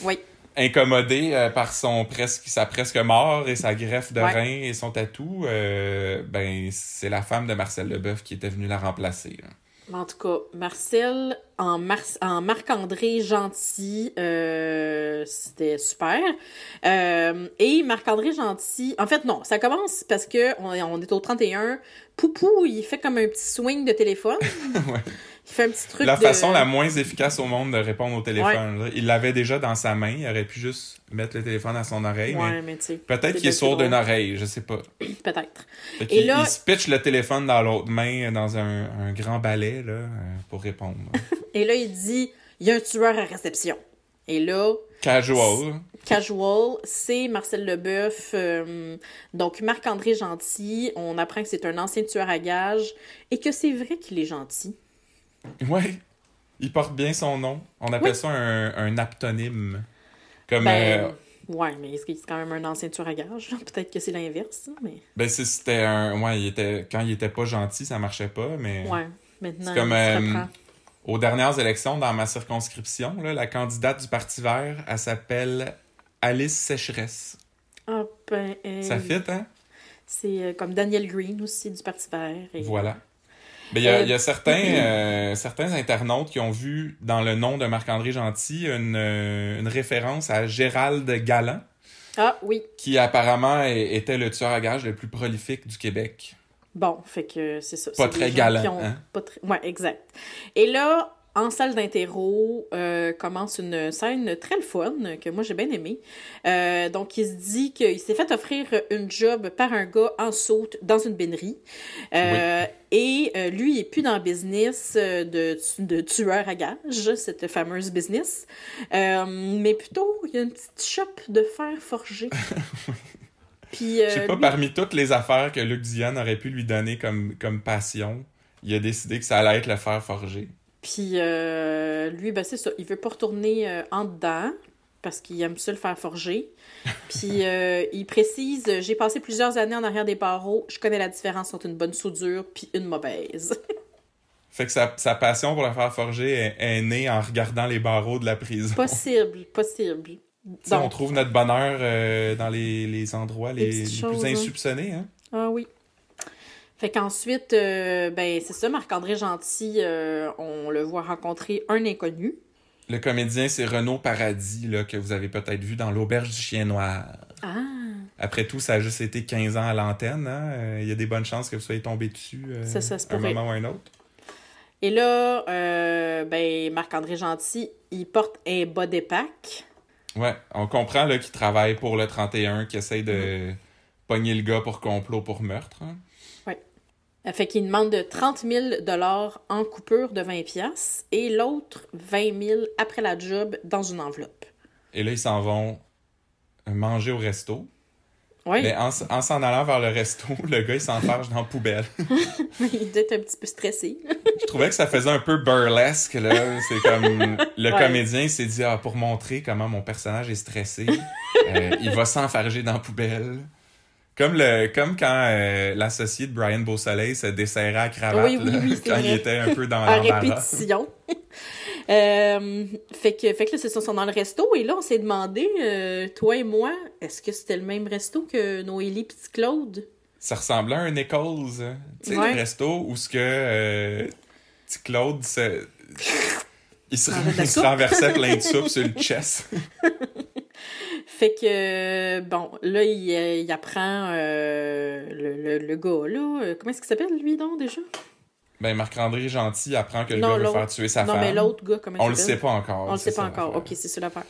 Oui, incommodée euh, par son presque sa presque mort et sa greffe de Ouais. rein et son tatou, euh, ben c'est la femme de Marcel Leboeuf qui était venue la remplacer. là. Mais En tout cas, Marcel en, Mar- en Marc-André Gentil, euh, c'était super. Et Marc-André Gentil, en fait, non, ça commence parce que on, est- on est au 31. Poupou, il fait comme un petit swing de téléphone. Ouais. Il fait un petit truc La de... façon la moins efficace au monde de répondre au téléphone. Il l'avait déjà dans sa main, il aurait pu juste mettre le téléphone à son oreille, mais Ouais, mais tu sais, peut-être qu'il est sourd d'une oreille, je sais pas. Peut-être. Et qu'il- là- il se pitch le téléphone dans l'autre main dans un, un grand balai là, euh, pour répondre. Et là, il dit, il y a un tueur à réception. Et là, Casual. Casual, c'est Marcel Leboeuf, euh, donc Marc-André Gentil. On apprend que c'est un ancien tueur à gages et que c'est vrai qu'il est gentil. Ouais. Il porte bien son nom. On appelle Oui. ça un, un aptonyme. Comme Ben, euh, ouais, mais est-ce qu'il est quand même un ancien tueur à gages? là? Peut-être que c'est l'inverse, mais Ben, c'était un. Ouais, il était... quand il était pas gentil, ça marchait pas, mais. ouais, maintenant, C'est comme, il se euh. Aux dernières élections, dans ma circonscription, là, la candidate du Parti vert, elle s'appelle Alice Sécheresse. Ah, ben, euh, Ça fit, hein? C'est euh, comme Daniel Green aussi, du Parti vert. et- Voilà. Il y a, Euh, il y a certains, euh, certains internautes qui ont vu dans le nom de Marc-André Gentil une, euh, une référence à Gérald Galland, Ah, oui. qui apparemment était le tueur à gages le plus prolifique du Québec. Bon, fait que c'est ça. Pas très galant, ont hein? pas très- Ouais, exact. Et là, en salle d'interro, euh, commence une scène très le fun que moi j'ai bien aimé. Euh, donc, il se dit qu'il s'est fait offrir une job par un gars en saute dans une bénerie. Euh, Et euh, lui, il est plus dans le business de, de tueur à gages, cette fameuse business. Mais plutôt, il y a une petite shop de fer forgé. Puis, Je sais pas, lui- parmi toutes les affaires que Luc Diane aurait pu lui donner comme, comme passion, il a décidé que ça allait être le fer forgé. Puis euh, lui, ben c'est ça, il veut pas retourner euh, en dedans parce qu'il aime ça le faire forger. Puis euh, il précise J'ai passé plusieurs années en arrière des barreaux, je connais la différence entre une bonne soudure puis une mauvaise. Fait que sa, sa passion pour le fer forgé est, est née en regardant les barreaux de la prison. possible, possible. Sais, on Donc, trouve notre bonheur dans les, les endroits les, Les petites les choses, plus hein. insoupçonnés. Hein? ah oui. Fait qu'ensuite, euh, ben c'est ça, Marc-André Gentil, euh, on le voit rencontrer un inconnu. Le comédien, c'est Renaud Paradis, là, que vous avez peut-être vu dans L'Auberge du Chien Noir. Ah! Après tout, ça a juste été 15 ans à l'antenne. hein. Euh, Il y a des bonnes chances que vous soyez tombé dessus Ça, ça se un moment ou un autre. Et là, euh, ben Marc-André Gentil, il porte un bas d'épaque. Ouais, on comprend qu'il travaille pour le 31, qu'il essaye de pogner le gars pour complot pour meurtre. hein. Euh, Fait qu'il demande de 30 000 en coupure de 20 pièces et l'autre 20 000 après la job dans une enveloppe. Et là, ils s'en vont manger au resto. Oui, Mais en, en s'en allant vers le resto, le gars, il s'enfarge dans la poubelle. il doit être un petit peu stressé. Je trouvais que ça faisait un peu burlesque, là. C'est comme... Le Ouais. comédien s'est dit, ah, pour montrer comment mon personnage est stressé, euh, il va s'enfarger dans la poubelle. Comme, le, comme quand euh, l'associé de Brian Beausoleil se desserrait à cravate, Oui, oui, là, oui, c'est quand il était un peu dans l'embarras. répétition. Euh, fait que, fait que là, c'est ça, ils sont dans le resto et là, on s'est demandé, euh, toi et moi, est-ce que c'était le même resto que Noélie et Claude? Ça ressemblait à un Nichols. hein. Tu sais, Ouais. le resto où ce que euh, petit Claude se... Il se, la il renversait plein de soupe sur le chest. Fait que, bon, là, il, euh, il apprend euh, le, le, le gars, là. euh, Comment est-ce qu'il s'appelle, lui, donc, déjà? Ben, Marc-André Gentil apprend que le Non, gars veut faire tuer sa non, femme. mais l'autre gars, comment On il le s'appelle? sait pas encore. On le sait pas encore. Ok, c'est ça l'affaire.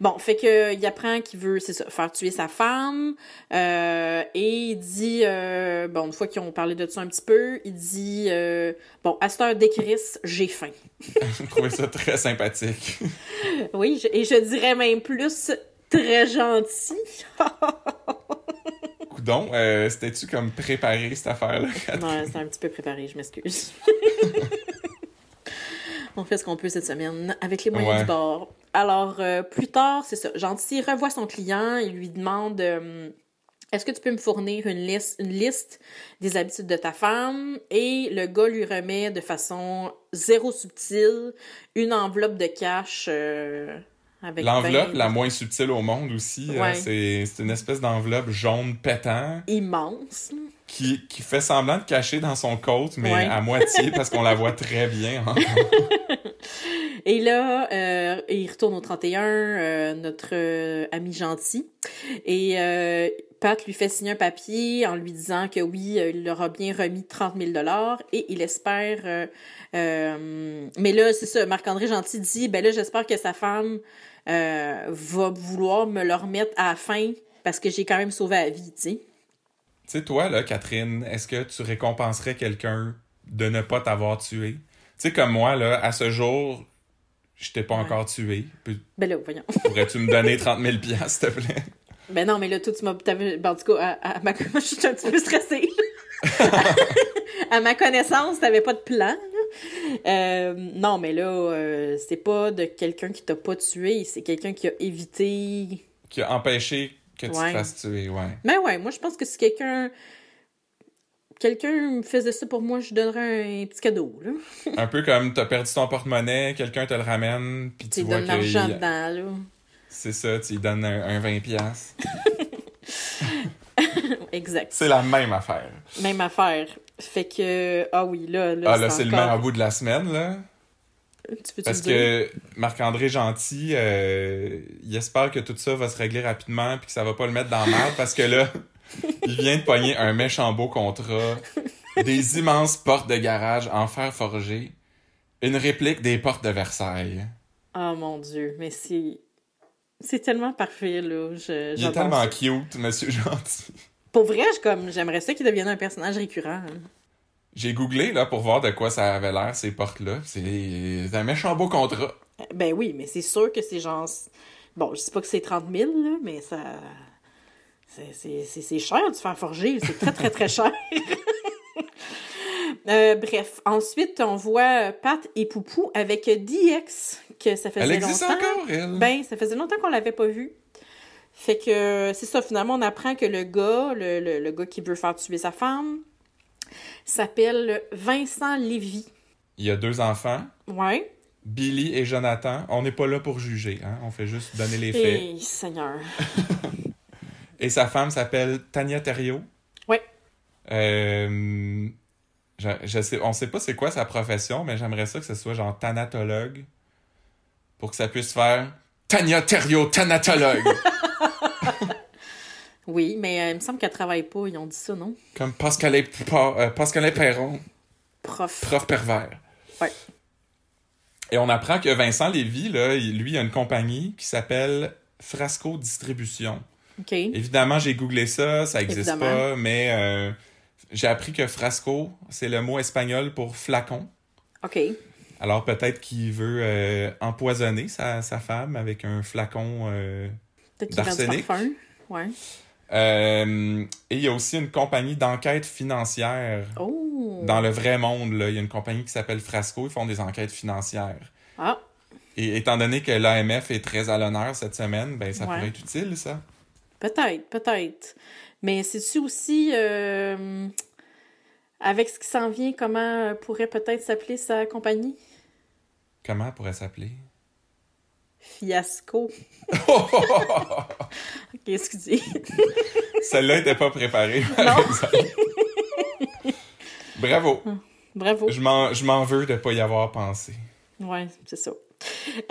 Bon, fait que il apprend qu'il veut, c'est ça, faire tuer sa femme. euh, et il dit, euh, bon, une fois qu'ils ont parlé de ça un petit peu, il dit, euh, bon, à cette heure d'écrire, j'ai faim. J'ai trouvé ça très sympathique. Oui, je- et je dirais même plus très gentil. Coudon, euh, c'était-tu comme préparé cette affaire-là? non, c'est un petit peu préparé, je m'excuse. On fait ce qu'on peut cette semaine avec les moyens Ouais. du bord. Alors, euh, plus tard, c'est ça. Gentil revoit son client et lui demande euh, Est-ce que tu peux me fournir une liste, une liste des habitudes de ta femme? Et le gars lui remet de façon zéro subtile une enveloppe de cash euh. L'enveloppe la moins subtile au monde aussi, euh, Ouais. c'est c'est une espèce d'enveloppe jaune pétant immense. qui, qui fait semblant de cacher dans son coat, mais Ouais. à moitié parce qu'on la voit très bien. hein. Et là, euh, il retourne au 31, euh, notre euh, ami gentil. Et Pat lui fait signer un papier en lui disant que oui, il leur a bien remis 30 000 et il espère... mais là, c'est ça, Marc-André Gentil dit, ben là, j'espère que sa femme va vouloir me le remettre à la fin parce que j'ai quand même sauvé la vie, tu sais. Tu sais, toi, là, Catherine, est-ce que tu récompenserais quelqu'un de ne pas t'avoir tué? Tu sais, comme moi, là, à ce jour, je t'ai pas Ouais. encore tué. Peux- Ben là, voyons. Pourrais-tu me donner 30 000 piastres, s'il te plaît? Ben non, mais là, toi, tu m'as. ben, en tout cas, à, à ma... je suis un petit peu stressée. à ma connaissance, t'avais pas de plan. Euh, non, mais là, euh, c'est pas de quelqu'un qui t'a pas tué, c'est quelqu'un qui a évité. Qui a empêché que tu Ouais. te fasses tuer, ouais. Mais ouais, moi, je pense que si quelqu'un. Quelqu'un me faisait ça pour moi, je donnerais un petit cadeau, là. Un peu comme t'as perdu ton porte-monnaie, quelqu'un te le ramène, puis Tu vois donnes l'argent que dedans, là. c'est ça, tu lui donnes un, un 20 piastres. Exact. C'est la même affaire. Même affaire. Fait que. Ah oui, là. là Ah là, c'est le encore- meilleur bout de la semaine, là. Tu Parce que Marc-André Gentil, euh, il espère que tout ça va se régler rapidement puis que ça va pas le mettre dans la merde parce que là, il vient de pogner un méchant beau contrat, des immenses portes de garage en fer forgé, une réplique des portes de Versailles. Oh mon Dieu, mais c'est. C'est tellement parfait, là. Je, Il est tellement cute, Monsieur Gentil. Pour vrai, je, comme, j'aimerais ça qu'il devienne un personnage récurrent. hein. J'ai googlé là pour voir de quoi ça avait l'air ces portes-là. C'est c'est un méchant beau contrat. Ben oui, mais c'est sûr que c'est genre. Bon, je sais pas que c'est 30 000, là, mais ça. C'est, cher du fer forgé. C'est très, très, très cher. Euh, bref, ensuite, on voit Pat et Poupou avec DX, que ça faisait Elle existe longtemps. encore, elle. Ben, ça faisait longtemps qu'on l'avait pas vu. Fait que c'est ça, finalement, on apprend que le gars, le, le, le gars qui veut faire tuer sa femme, s'appelle Vincent Lévy. Il y a deux enfants, Ouais. Billy et Jonathan. On n'est pas là pour juger, hein. On fait juste donner les faits. Et Seigneur. Et sa femme s'appelle Tania Thériault. Ouais. Euh, je, je sais, on sait pas c'est quoi sa profession, mais j'aimerais ça que ce soit genre thanatologue. Pour que ça puisse faire Tania Thériault, thanatologue. Oui, mais euh, il me semble qu'elle travaille pas, ils ont dit ça, non? Comme Pascalet, Pa- euh, Perron, Prof. prof pervers. Ouais. Et on apprend que Vincent Lévy, là, il- lui, a une compagnie qui s'appelle Frasco Distribution. Évidemment, j'ai googlé ça, ça existe Évidemment. pas, mais euh, j'ai appris que frasco, c'est le mot espagnol pour flacon. OK. Alors peut-être qu'il veut euh, empoisonner sa, sa femme avec un flacon. euh, D'arsenic. Ouais. euh, et il y a aussi une compagnie d'enquête financière. Oh! Dans le vrai monde, là, il y a une compagnie qui s'appelle Frasco, ils font des enquêtes financières. Ah, Et étant donné que l'AMF est très à l'honneur cette semaine, ben ça Ouais. pourrait être utile, ça. Peut-être, peut-être. Mais c'est-tu aussi, euh, avec ce qui s'en vient, comment pourrait peut-être s'appeler sa compagnie? Comment pourrait s'appeler? Fiasco. Excusez. Celle-là était pas préparée, par Non. Bravo. Bravo. Je m'en, veux de pas y avoir pensé. Ouais, c'est ça.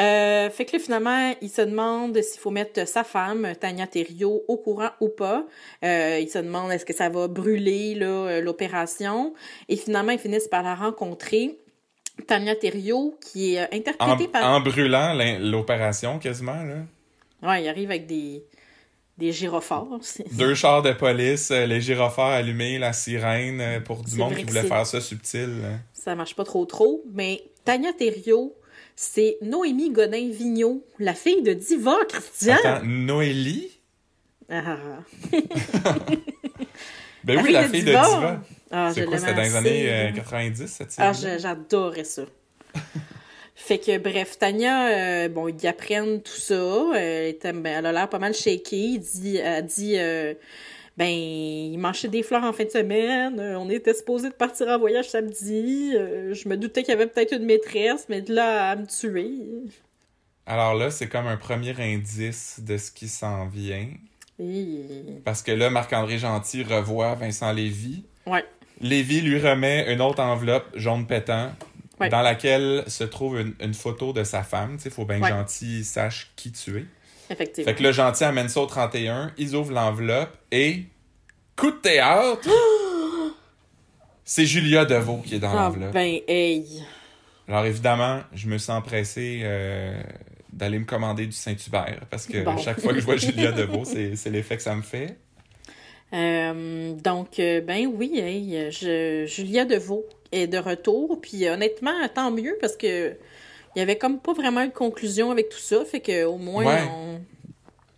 Euh, fait que là, finalement, il se demande s'il faut mettre sa femme, Tania Thériault, au courant ou pas. Euh, il se demande est-ce que ça va brûler euh, l'opération? Et finalement, ils finissent par la rencontrer. Tania Thériault, qui est En, interprétée par... en brûlant l'opération, quasiment, là. Ouais, il arrive avec des, des gyrophares. Deux chars de police, les gyrophares allumés, la sirène, pour du monde qui voulait faire ça subtil. là. Ça marche pas trop trop. Mais Tania Thériault, c'est Noémie Godin-Vigneault, la fille de Diva, Christian. Attends, Noélie? Ah. Ben La oui, fille la fille de Diva. Diva. Ah, C'est quoi, c'était dans les années euh, là. 90, cette Ah, série? je- j'adorais ça. fait que, bref, Tania, euh, bon, ils apprennent tout ça. euh, Elle, ben, elle a l'air pas mal shakée. Il dit, elle dit, euh, ben, il mangeait des fleurs en fin de semaine. euh, on était supposé de partir en voyage samedi. euh, je me doutais qu'il y avait peut-être une maîtresse, mais de là à me tuer. Alors là, c'est comme un premier indice de ce qui s'en vient. Et- Parce que là, Marc-André Gentil revoit Vincent Lévy. Ouais. Lévy lui remet une autre enveloppe jaune pétant Ouais. dans laquelle se trouve une, une photo de sa femme. Il faut bien que. Gentil sache qui tu es. Effectivement. Fait que le Gentil amène ça au 31, ils ouvrent l'enveloppe et coup de théâtre! C'est Julia Deveau qui est dans Ah, l'enveloppe. ben, hey. Alors évidemment, je me sens pressé euh, d'aller me commander du Saint-Hubert parce que Bon. chaque fois que je vois Julia Deveau, c'est c'est l'effet que ça me fait. Euh, donc, euh, ben oui, hey, je, Julia Deveau est de retour. Puis honnêtement, tant mieux parce que il y avait comme pas vraiment une conclusion avec tout ça. Fait que au moins, Ouais. on,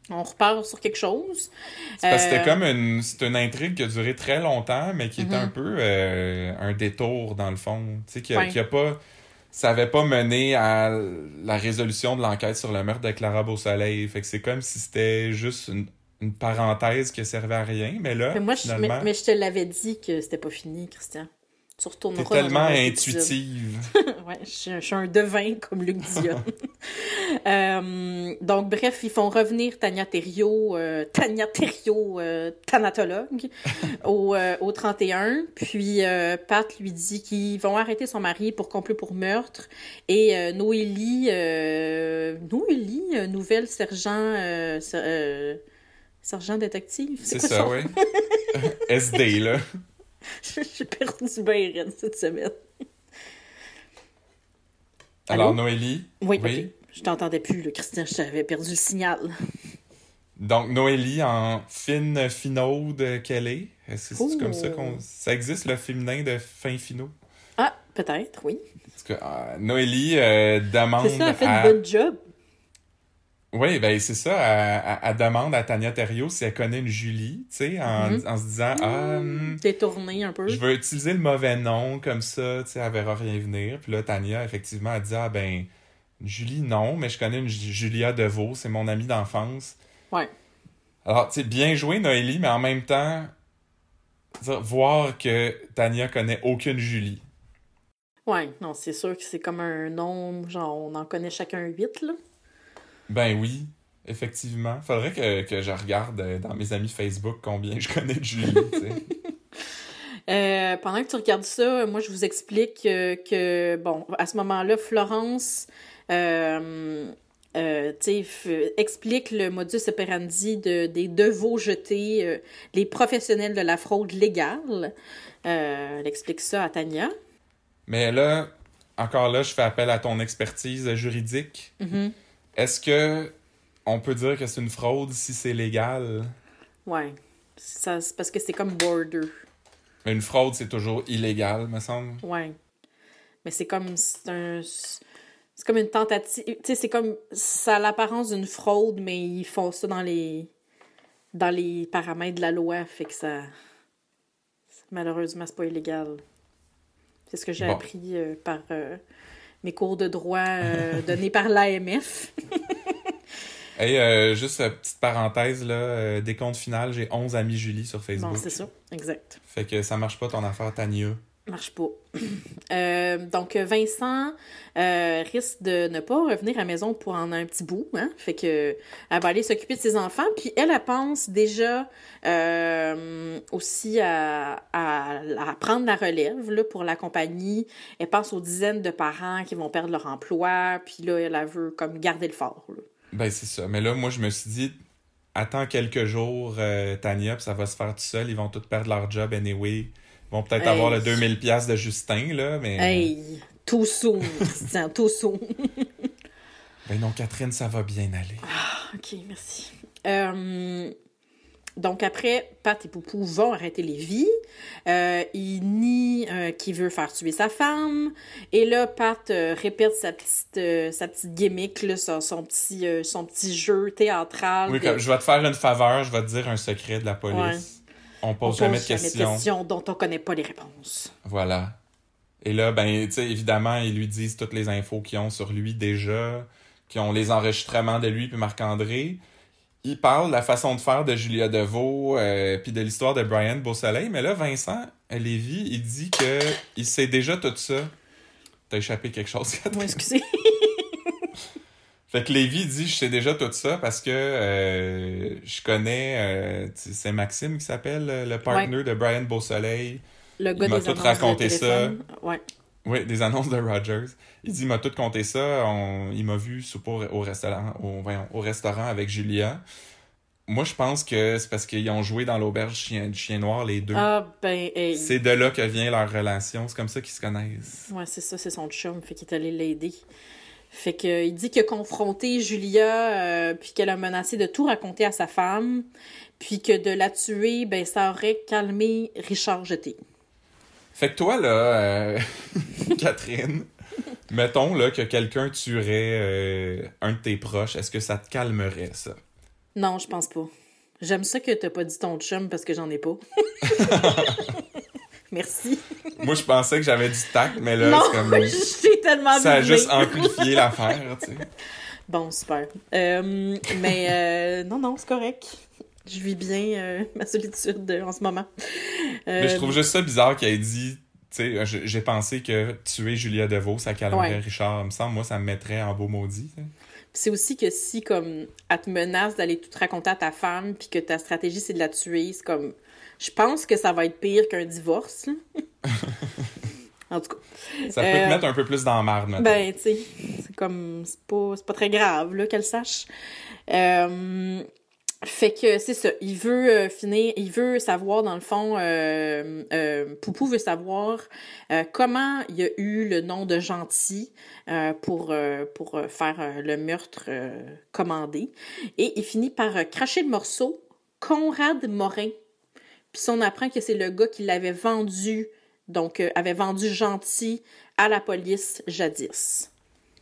on repart sur quelque chose. C'est parce que c'était Euh, comme une, c'est une intrigue qui a duré très longtemps, mais qui était Mhm. un peu euh, un détour dans le fond. Tu sais, qui a, Ouais. qui a pas. Ça avait pas mené à la résolution de l'enquête sur le meurtre de Clara Beausoleil. Fait que c'est comme si c'était juste une, une parenthèse qui servait à rien. Mais là, Mais moi, je, mais je te l'avais dit que c'était pas fini, Christian. Tu retourneras t'es tellement intuitive. ouais, je suis, je suis un devin comme Luc Dion. Euh, donc, bref, ils font revenir Tania Thériault, euh, Tania Thériault, euh, thanatologue, au, euh, au 31. Puis, euh, Pat lui dit qu'ils vont arrêter son mari pour complot pour meurtre. Et euh, Noélie, euh, Noélie, euh, nouvelle sergent, euh, ser- euh, sergent détective. C'est ça, oui. SD, là. J'ai perdu bien cette semaine. Alors, Allô? Noélie? Oui, Oui? ok. Je t'entendais plus, là, Christian, je t'avais perdu le signal. Donc, Noélie en fine finaude qu'elle est? Que c'est Oh. comme ça qu'on. Ça existe le féminin de fin finaux? Ah, peut-être, oui. Parce que euh, Noélie euh, demande C'est ça, elle fait à... une bonne job. Oui, ben c'est ça. Elle, demande à Tania Thériault si elle connaît une Julie, tu sais, en, Mhm. en se disant Ah, un peu. je veux utiliser le mauvais nom, comme ça, tu sais, elle verra rien venir. Puis là, Tania, effectivement, elle dit Ah, ben, Julie, non, mais je connais une Ju- Julia Deveau, c'est mon amie d'enfance. Ouais. Alors, tu sais, bien joué, Noélie, mais en même temps, voir que Tania connaît aucune Julie. Ouais, non, c'est sûr que c'est comme un nom, genre, on en connaît chacun huit, là. Ben oui, effectivement. Faudrait que, que je regarde euh, dans mes amis Facebook combien je connais de Julie. Euh, pendant que tu regardes ça, moi, je vous explique euh, que, bon, à ce moment-là, Florence, explique le modus operandi de, des devots jetés, les professionnels de la fraude légale. Elle explique ça à Tania. Mais là, encore là, je fais appel à ton expertise juridique. Mhm. Est-ce que on peut dire que c'est une fraude si c'est légal? Ouais. Ça, c'est parce que c'est comme border. Mais une fraude, c'est toujours illégal, me semble. Ouais. Mais c'est comme c'est un c'est comme une tentative, tu sais c'est comme ça a l'apparence d'une fraude mais ils font ça dans les dans les paramètres de la loi fait que ça malheureusement c'est pas illégal. C'est ce que j'ai Bon. appris euh, par euh, mes cours de droit euh, donnés par l'AMF. Hey, euh, juste petite parenthèse, là, euh, décompte final, j'ai 11 amis Julie sur Facebook. Bon, c'est ça, exact. Fait que ça marche pas ton affaire, Tania. Marche pas. Euh, donc, Vincent euh, risque de ne pas revenir à la maison pour en un petit bout. Hein? Fait que elle va aller s'occuper de ses enfants. Puis elle, elle pense déjà euh, aussi à, prendre la relève pour la compagnie. Elle pense aux dizaines de parents qui vont perdre leur emploi. Puis là, elle, veut comme garder le fort. Ben, c'est ça. Mais là, moi, je me suis dit, attends quelques jours, Tania, puis ça va se faire tout seul. Ils vont tous perdre leur job anyway. Vont peut-être Hey. avoir le 2000 pièces de Justin, là, mais... Hey, tout soon, Christian, tout soon. Ben non, Catherine, ça va bien aller. OK, merci. Euh, donc après, Pat et Poupou vont arrêter Lévi. Euh, il nie euh, qu'il veut faire tuer sa femme. Et là, Pat euh, répète sa petite, euh, sa petite gimmick, là, son, son petit, son petit jeu théâtral. Oui, de- je vais te faire une faveur, je vais te dire un secret de la police. On pose pose jamais de questions. dont on connaît pas les réponses. Voilà. Et là, ben, tu sais, évidemment, ils lui disent toutes les infos qu'ils ont sur lui déjà, qui ont les enregistrements de lui puis Marc-André. Ils parlent de la façon de faire de Julia Deveau, euh, puis de l'histoire de Brian Beausoleil. Mais là, Vincent Lévy, il dit que il sait déjà tout ça. T'as échappé quelque chose, Catherine? Moi, excusez. Fait que Lévy dit, je sais déjà tout ça parce que euh, je connais, euh, c'est Maxime qui s'appelle, euh, le partner de Brian Beausoleil. Le gars Il m'a tout raconté ça. Ouais. Oui, des annonces de Rogers. Il dit, il m'a tout conté ça. On- il m'a vu souper au, au restaurant, au, voyons, au restaurant avec Julia. Moi, je pense que c'est parce qu'ils ont joué dans l'auberge chien, du chien noir, les deux. Ah, ben, hey. C'est de là que vient leur relation. C'est comme ça qu'ils se connaissent. Ouais, c'est ça, c'est son chum, fait qu'il est allé l'aider. Fait que euh, il dit qu'il a confronté Julia, euh, puis qu'elle a menacé de tout raconter à sa femme, puis que de la tuer, ben ça aurait calmé Richard Jeté. Fait que toi, là, euh, Catherine, mettons là, que quelqu'un tuerait euh, un de tes proches, est-ce que ça te calmerait, ça? Non, je pense pas. J'aime ça que t'as pas dit ton chum parce que j'en ai pas. Merci. Moi, je pensais que j'avais du tact, mais là, c'est comme... suis tellement Ça a juste amplifié l'affaire, tu sais. Bon, super. Euh, mais euh, non, non, c'est correct. Je vis bien euh, ma solitude en ce moment. Mais je trouve juste ça bizarre qu'il ait dit, tu sais, j'ai pensé que tuer Julia Deveau, ça calmerait Ouais. Richard. Il me semble, moi, ça me mettrait en beau maudit. C'est aussi que si, comme, elle te menace d'aller tout raconter à ta femme, puis que ta stratégie, c'est de la tuer, c'est comme... Je pense que ça va être pire qu'un divorce, en tout cas. Ça peut Euh, te mettre un peu plus dans la marde, maintenant. Ben, tu sais, c'est comme... C'est pas, c'est pas très grave, là, qu'elle sache. Euh, Fait que c'est ça. Il veut euh, finir, il veut savoir dans le fond, euh, euh, Poupou veut savoir euh, comment il a eu le nom de gentil euh, pour euh, pour euh, faire euh, le meurtre euh, commandé. Et il finit par euh, cracher le morceau. Conrad Morin. Puis on apprend que c'est le gars qui l'avait vendu, donc euh, avait vendu gentil à la police jadis.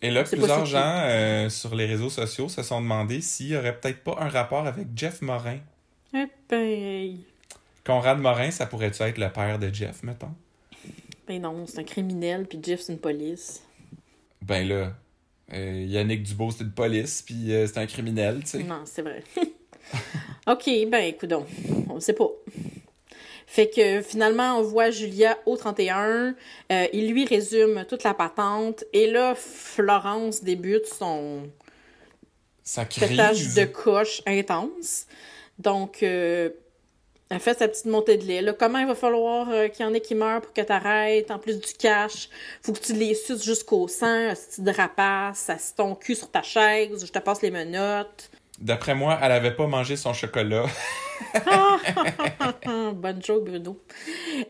Et là, plusieurs gens euh, sur les réseaux sociaux se sont demandé s'il y aurait peut-être pas un rapport avec Jeff Morin. Eh ben, Conrad Morin, ça pourrait-tu être le père de Jeff, mettons? ben non, c'est un criminel, puis Jeff, c'est une police. Ben là, euh, Yannick Dubois, c'est une police, puis euh, c'est un criminel, tu sais. Non, c'est vrai. OK, ben écoute donc, on sait pas. Fait que finalement, on voit Julia au 31. euh, il lui résume toute la patente. Et là, Florence débute son Ça pétage crise. de coche intense. Donc, euh, elle fait sa petite montée de lait. Là, comment il va falloir euh, qu'il y en ait qui meurent pour que t'arrêtes? En plus du cash, faut que tu les suces jusqu'au sang. Si tu de rapace, assis ton cul sur ta chaise, je te passe les menottes. D'après moi, elle avait pas mangé son chocolat. Bonne Bruno.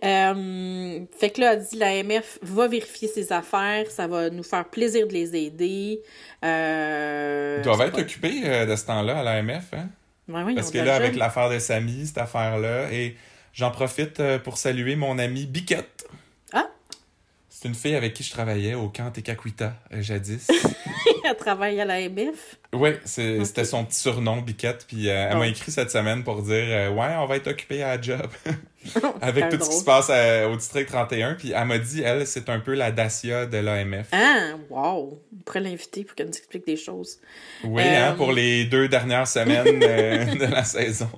Euh, fait que là, elle dit la MF va vérifier ses affaires, ça va nous faire plaisir de les aider. Euh, Ils doivent être pas- occupés euh, de ce temps-là à l'AMF, hein? Ouais, ouais, Parce que là, avec l'affaire de Samy, cette affaire-là, et j'en profite euh, pour saluer mon amie Biquette. C'est une fille avec qui je travaillais au camp Tekakwita, euh, jadis. Elle travaille à la MF. Oui, c'était son petit surnom, Biquette. Puis euh, elle m'a écrit cette semaine pour dire euh, Ouais, on va être occupé à la job. Avec tout ce qui se passe au district 31. Puis elle m'a dit Elle, c'est un peu la Dacia de l'AMF. Ah, wow. On pourrait l'inviter pour qu'elle nous explique des choses. Oui, hein, pour les deux dernières semaines de la saison.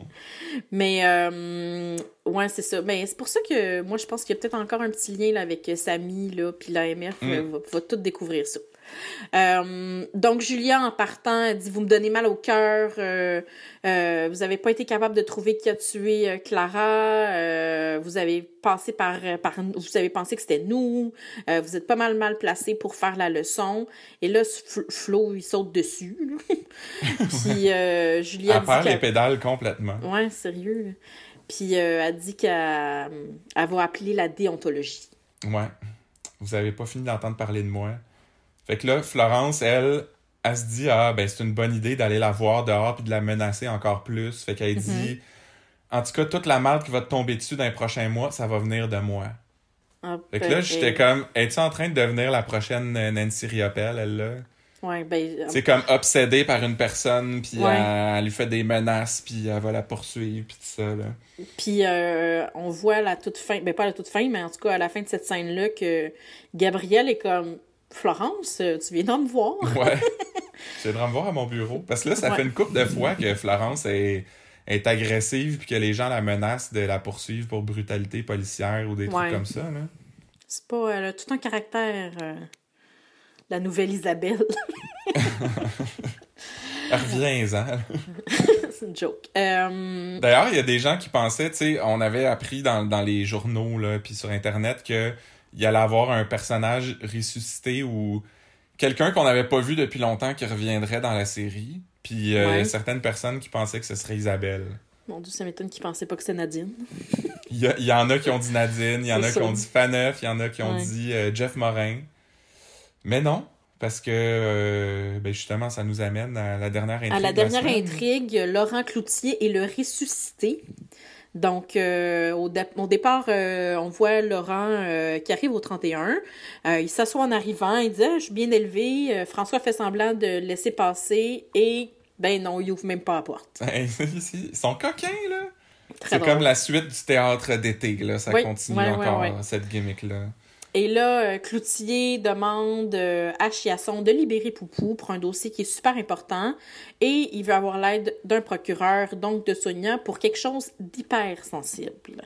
Mais, euh, ouais, c'est ça. Mais c'est pour ça que moi, je pense qu'il y a peut-être encore un petit lien là, avec Samy, là, puis l'AMF mm. va, va, tout découvrir ça. Euh, donc, Julia, en partant, dit Vous me donnez mal au cœur, euh, euh, vous n'avez pas été capable de trouver qui a tué Clara, vous avez passé par, par. Vous avez pensé que c'était nous, vous êtes pas mal mal placé pour faire la leçon. Et là, Flo, il saute dessus. Puis, Julia. Elle perd les pédales complètement. Ouais, sérieux. Puis, elle dit qu'elle va appeler la déontologie. Ouais. Vous avez pas fini d'entendre parler de moi. Fait que là, Florence, elle, elle se dit Ah, ben c'est une bonne idée d'aller la voir dehors puis de la menacer encore plus. Fait qu'elle dit mhm. En tout cas, toute la merde qui va te tomber dessus dans les prochains mois, ça va venir de moi. Ah, fait que là, ben, j'étais comme Es-tu en train de devenir la prochaine Nancy Riopelle, elle là? Ouais, ben. C'est comme obsédée par une personne, puis elle, lui fait des menaces, puis elle va la poursuivre, puis tout ça, là. Puis euh, on voit à la toute fin, ben pas à la toute fin, mais en tout cas à la fin de cette scène-là, que Gabrielle est comme Florence, euh, tu viens de me voir. ouais. Tu viens de me voir à mon bureau. Parce que là, ça fait une couple de fois que Florence est, est agressive puis que les gens la menacent de la poursuivre pour brutalité policière ou des trucs comme ça. Là. C'est pas. Elle a tout un caractère. Euh, la nouvelle Isabelle. Reviens-en. C'est une joke. Euh, D'ailleurs, il y a des gens qui pensaient, tu sais, on avait appris dans, dans les journaux, là, puis sur Internet que il allait avoir un personnage ressuscité ou quelqu'un qu'on n'avait pas vu depuis longtemps qui reviendrait dans la série. Puis euh, certaines personnes qui pensaient que ce serait Isabelle. Mon Dieu, ça m'étonne qu'ils pensaient pas que c'est Nadine. Il y, en a qui ont dit Nadine, il y en a qui ont dit Faneuf, il y en a qui ont dit euh, Jeff Morin. Mais non, parce que euh, ben justement, ça nous amène à la dernière intrigue. À la dernière intrigue, Laurent Cloutier est le ressuscité. Donc, euh, au, départ, euh, on voit Laurent euh, qui arrive au 31. il s'assoit en arrivant, il dit ah, Je suis bien élevé. François fait semblant de laisser passer et, ben non, il ouvre même pas la porte. Ils sont coquins, là. C'est comme la suite du théâtre d'été, là. Ça continue encore, cette gimmick-là. Et là, euh, Cloutier demande euh, à Chiasson de libérer Poupou pour un dossier qui est super important et il veut avoir l'aide d'un procureur, donc de Sonia, pour quelque chose d'hyper sensible.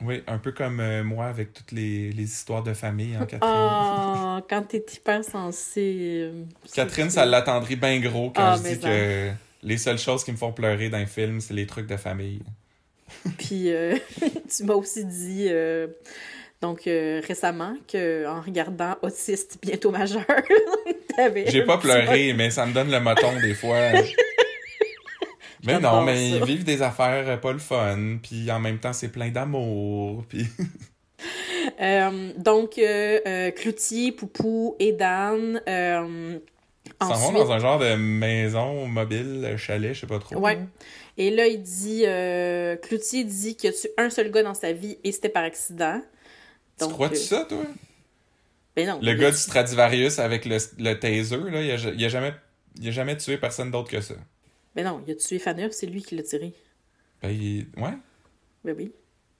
Oui, un peu comme euh, moi avec toutes les, histoires de famille, hein, Catherine. Oh, quand t'es hyper sensible. Catherine, ça l'attendrit bien gros quand ah, je dis que les seules choses qui me font pleurer dans un film, c'est les trucs de famille. Puis, tu m'as aussi dit donc, euh, récemment, que, en regardant Autiste bientôt majeur, J'ai pas pleuré, mais ça me donne le moton des fois. mais non, mais ils vivent des affaires euh, pas le fun, puis en même temps, c'est plein d'amour, puis... Euh, donc, Cloutier, Poupou et Dan... Ils s'en vont dans un genre de maison mobile, chalet, je sais pas trop. Ouais. Et là, il dit... Cloutier dit qu'il y a tué un seul gars dans sa vie et c'était par accident tu crois-tu euh, ça, toi? Ben non. Le gars du Stradivarius avec le, le taser, là, il a, il a, jamais, il a jamais tué personne d'autre que ça. Ben non, il a tué Faneur, c'est lui qui l'a tiré. Ben, il... ouais? Ben oui.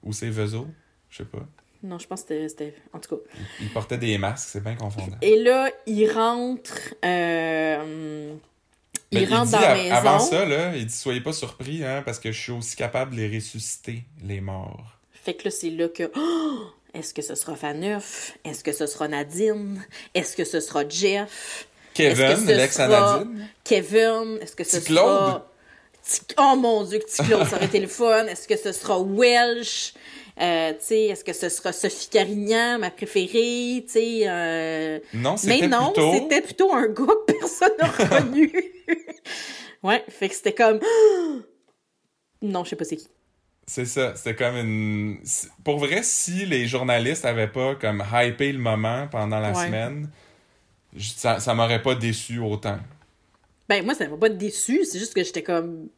Ou c'est Vezo, je sais pas. Non, je pense que c'était. En tout cas. Il, portait des masques, c'est bien confondant. Et là, il rentre. Euh... Il ben, rentre dans la maison. Avant ça, là, il dit Soyez pas surpris, hein, parce que je suis aussi capable de les ressusciter, les morts. Fait que là, c'est là que. Oh! Est-ce que ce sera Faneuf? Est-ce que ce sera Nadine? Est-ce que ce sera Jeff? Kevin, l'ex Nadine? Kevin, est-ce que ce sera... Oh mon Dieu, que Claude, ça aurait été le fun. Est-ce que ce sera Welsh? Euh, est-ce que ce sera Sophie Carignan, ma préférée? Euh... Non, c'était Mais non, c'était plutôt un gars que personne n'a reconnu. ouais, fait que c'était comme... non, je sais pas c'est qui. C'est ça, c'était comme une... Pour vrai, si les journalistes avaient pas comme hypé le moment pendant la semaine, ça, ça m'aurait pas déçu autant. Ben moi, ça m'a pas déçu, c'est juste que j'étais comme...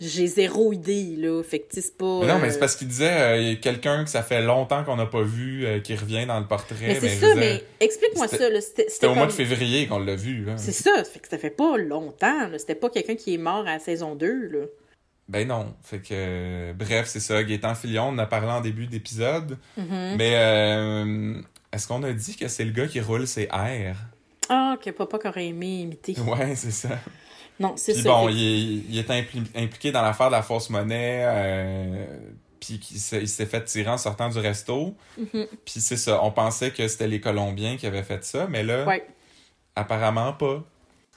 J'ai zéro idée, là. Fait que, c'est pas. Mais non, mais euh, c'est parce qu'il disait euh, il y a quelqu'un que ça fait longtemps qu'on n'a pas vu euh, qui revient dans le portrait. Mais c'est je ça, mais explique-moi ça, là. C'était au mois de février qu'on l'a vu, là. C'est ça, fait que ça fait pas longtemps, là. C'était pas quelqu'un qui est mort à la saison 2, là. Ben non. Fait que, euh, bref, c'est ça. Gaétan Filion, on en a parlé en début d'épisode. Mhm. Mais euh, est-ce qu'on a dit que c'est le gars qui roule ses airs? Ah, que papa aurait aimé imiter. Ouais, c'est ça. Non, c'est Puis ça. bon, fait- il, est- il est impli- impliqué dans l'affaire de la fausse monnaie, euh, puis qu'il s'est- il s'est fait tirer en sortant du resto. Mhm. Puis c'est ça, on pensait que c'était les Colombiens qui avaient fait ça, mais là, Ouais. apparemment pas.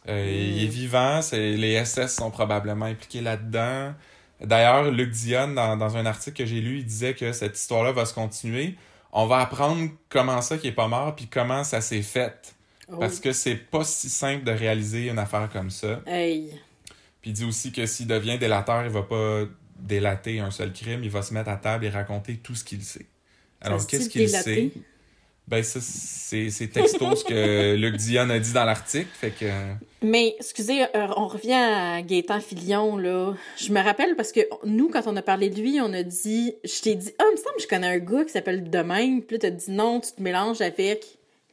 Euh, Mm. Il est vivant, c'est, les SS sont probablement impliqués là-dedans. D'ailleurs, Luc Dion, dans, dans un article que j'ai lu, il disait que cette histoire-là va se continuer. On va apprendre comment ça qui est pas mort, puis comment ça s'est fait. Oh. Parce que c'est pas si simple de réaliser une affaire comme ça. Hey. Puis il dit aussi que s'il devient délateur, il va pas délater un seul crime, il va se mettre à table et raconter tout ce qu'il sait. Alors, qu'est-ce qu'il sait? Ben, ça, c'est texto ce que Luc Dion a dit dans l'article, fait que... Mais, excusez, euh, on revient à Gaétan Filion, là. Je me rappelle parce que nous, quand on a parlé de lui, on a dit... Je t'ai dit, ah, il me semble que je connais un gars qui s'appelle même. Puis là, t'as dit non, tu te mélanges avec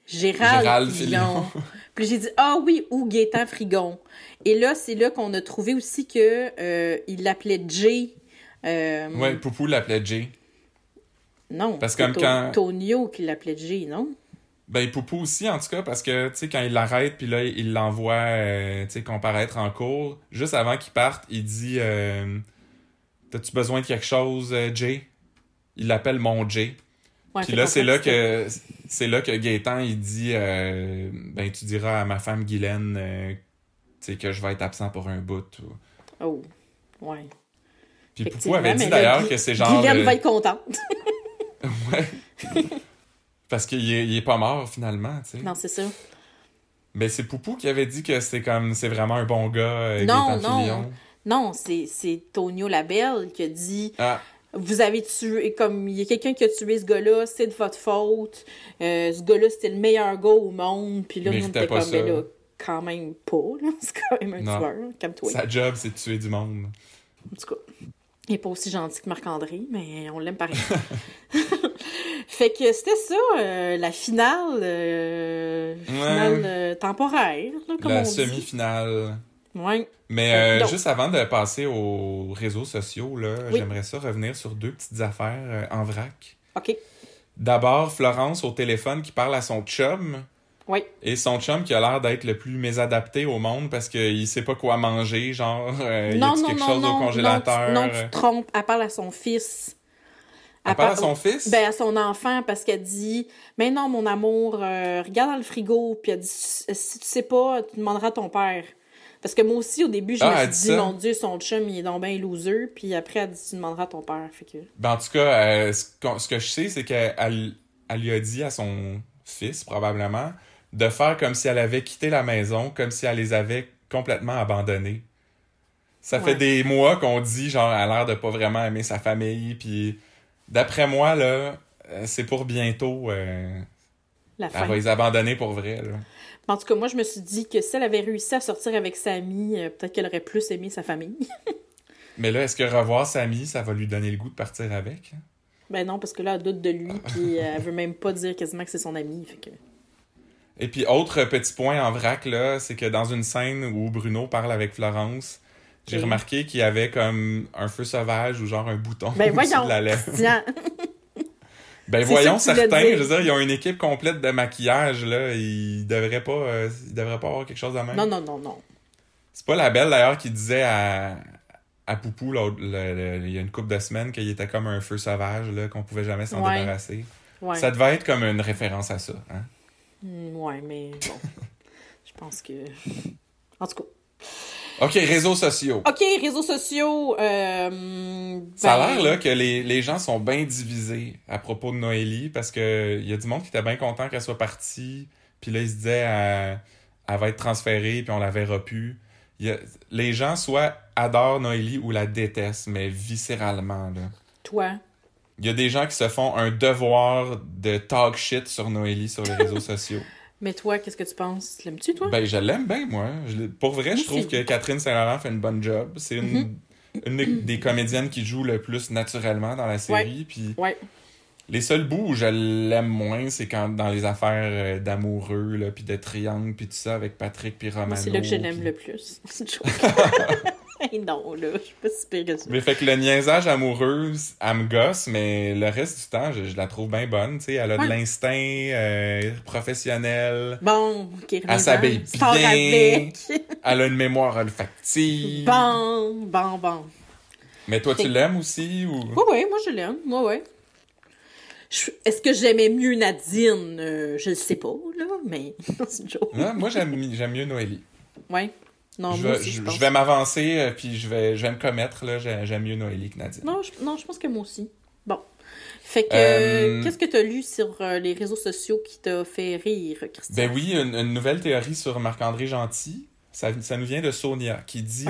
Gérald, Gérald Filion. Filion. Puis j'ai dit, ah oui, ou Gaétan Frigon. Et là, c'est là qu'on a trouvé aussi que euh, il l'appelait Jay. Euh, Ouais, Poupou l'appelait Jay. Non, Parce quand- Tonio qui l'appelait Jay, non? Ben, Poupou aussi, en tout cas, parce que, tu sais, quand il l'arrête, puis là, il l'envoie, euh, tu sais, comparaître en cours, juste avant qu'il parte, il dit euh, T'as-tu besoin de quelque chose, euh, Jay? Il l'appelle mon Jay. Ouais, Puis là, c'est là que c'est là que Gaétan il dit euh, ben tu diras à ma femme Guylaine tu sais que je vais être absent pour un bout. ou- Oh, ouais. Puis Poupou avait dit d'ailleurs que c'est genre Guylaine va être contente. ouais. Parce qu'il est, il est pas mort finalement, tu sais. non, c'est ça. Ben c'est Poupou qui avait dit que c'est comme c'est vraiment un bon gars euh, Non, non. Filion. Non, c'est c'est Tonio Labelle qui a dit Ah, Vous avez tué, comme il y a quelqu'un qui a tué ce gars-là, c'est de votre faute. Euh, ce gars-là, c'était le meilleur gars au monde. Puis là, nous, on était comme, mais ça. là, quand même pas. là. C'est quand même un Non. tueur. Calme-toi. sa job c'est de tuer du monde. En tout cas, il n'est pas aussi gentil que Marc-André, mais on l'aime pareil. fait que c'était ça, euh, la finale, euh, finale euh, temporaire, là, comme La on dit. semi-finale. Ouais. Mais Euh, juste avant de passer aux réseaux sociaux, là, Oui. j'aimerais ça revenir sur deux petites affaires en vrac. OK. D'abord, Florence au téléphone qui parle à son chum. Oui. Et son chum qui a l'air d'être le plus mésadapté au monde parce qu'il sait pas quoi manger, genre, euh, il y a non, non, quelque non, chose non, au congélateur? Non, tu, non, tu te trompes. Elle parle à son fils. elle parle à son fils? Ben, à son enfant, parce qu'elle dit Mais non, mon amour, euh, regarde dans le frigo. Puis elle dit Si tu sais pas, tu demanderas à ton père. Parce que moi aussi, au début, je Ah, me elle suis dit? Mon Dieu, son chum, il est donc bien loser. Puis après, elle dit Tu demanderas à ton père. Fait que. Ben, en tout cas, euh, ce, qu'on- ce que je sais, c'est qu'elle elle, elle lui a dit à son fils, probablement, de faire comme si elle avait quitté la maison, comme si elle les avait complètement abandonnés. Ça Ouais. fait des mois qu'on dit, genre, elle a l'air de pas vraiment aimer sa famille, puis d'après moi, là, euh, c'est pour bientôt. euh, La elle fin. va les abandonner pour vrai, là. En tout cas, moi, je me suis dit que si elle avait réussi à sortir avec sa amie, euh, peut-être qu'elle aurait plus aimé sa famille. Mais là, est-ce que revoir Samy, ça va lui donner le goût de partir avec? ben non, parce que là, elle doute de lui. Puis elle veut même pas dire quasiment que c'est son ami. Fait que. Et puis, autre petit point en vrac, là, c'est que dans une scène où Bruno parle avec Florence, j'ai remarqué qu'il y avait comme un feu sauvage ou genre un bouton Ben voyons! de la lèvre. Ben voyons certains, je veux dire, ils ont une équipe complète de maquillage, là, ils devraient pas, euh, ils devraient pas avoir quelque chose de même. non, non, non, non. C'est pas la belle d'ailleurs qui disait à, à Poupou, l'autre- le- le- il y a une couple de semaines, qu'il était comme un feu sauvage, là, qu'on pouvait jamais s'en Ouais. débarrasser. Ouais. Ça devait être comme une référence à ça, hein. Hmm, ouais, mais bon. Je pense que. En tout cas. Ok, réseaux sociaux. OK, réseaux sociaux. Euh, Ça a ben, l'air là que les, les gens sont bien divisés à propos de Noélie parce que il y a du monde qui était bien content qu'elle soit partie, puis là ils se disaient elle, elle va être transférée puis on la verra plus. Il y a- les gens soit adorent Noélie ou la détestent, mais viscéralement là. Toi? Il y a des gens qui se font un devoir de talk shit sur Noélie sur les réseaux sociaux. Mais toi, qu'est-ce que tu penses? L'aimes-tu, toi? Ben je l'aime bien moi. Je pour vrai, je trouve que Catherine Saint-Laurent fait une bonne job. C'est une Mhm. une des- comédiennes qui joue le plus naturellement dans la série. Puis Ouais. les seuls bouts où je l'aime moins, c'est quand dans les affaires euh, d'amoureux, puis de triangle, puis tout ça avec Patrick puis Romano. C'est là que je l'aime le plus. C'est une. Hey, non, là, je suis pas si pire que ça. Mais fait que le niaisage amoureux, elle me gosse, mais le reste du temps, je, je la trouve bien bonne. Tu sais, elle a Ouais. de l'instinct euh, professionnel, Bon, ok, elle s'habille bien, avec. elle a une mémoire olfactive. Bon, bon, bon. Mais toi, tu l'aimes aussi ou? Ouais, ouais, moi je l'aime. Ouais. Je- Est-ce que j'aimais mieux Nadine? Euh, je le sais pas, là, mais c'est une joke. Non, moi j'aime j'aime mieux Noélie. Ouais. Non, je, moi vais, aussi, je, je- vais m'avancer euh, puis je vais je vais me commettre là, j'aime mieux Noélie que Nadine. Non je, non, je pense que moi aussi. Bon. Fait que, Euh, qu'est-ce que tu as lu sur euh, les réseaux sociaux qui t'a fait rire, Christian? Ben oui, une, une nouvelle théorie sur Marc-André Gentil. Ça, ça nous vient de Sonia qui dit.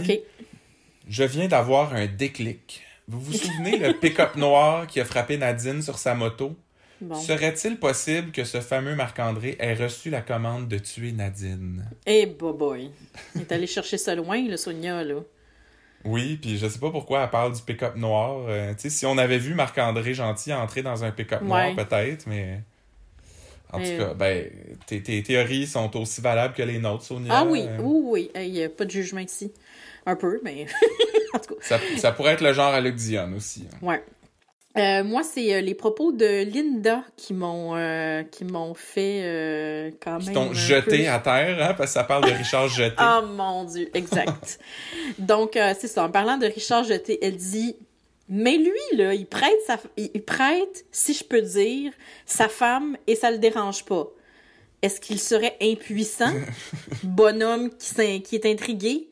Je viens d'avoir un déclic. Vous vous souvenez le pick-up noir qui a frappé Nadine sur sa moto? Bon. Serait-il possible que ce fameux Marc-André ait reçu la commande de tuer Nadine? Eh, boy. Il est allé chercher ça loin, le Sonia, là. Oui, puis je sais pas pourquoi elle parle du pick-up noir. Euh, tu sais, si on avait vu Marc-André Gentil entrer dans un pick-up noir, peut-être, mais. En tout cas, ben, tes, tes théories sont aussi valables que les nôtres, Sonia. Ah oui, Euh, oui, oui. Il n'y a pas de jugement ici. Un peu, mais en tout cas. Ça, ça pourrait être le genre à Luc Dion aussi. hein. Ouais. Euh, moi, c'est euh, les propos de Linda qui m'ont euh, qui m'ont fait quand Qui même. t'ont un jeté peu- à terre, hein, parce que ça parle de Richard Jeté. Oh mon Dieu, exact. Donc, c'est ça. En parlant de Richard Jeté, elle dit Mais lui, là, il prête, sa... il prête, si je peux dire, sa femme et ça le dérange pas. Est-ce qu'il serait impuissant, bonhomme qui, qui est intrigué,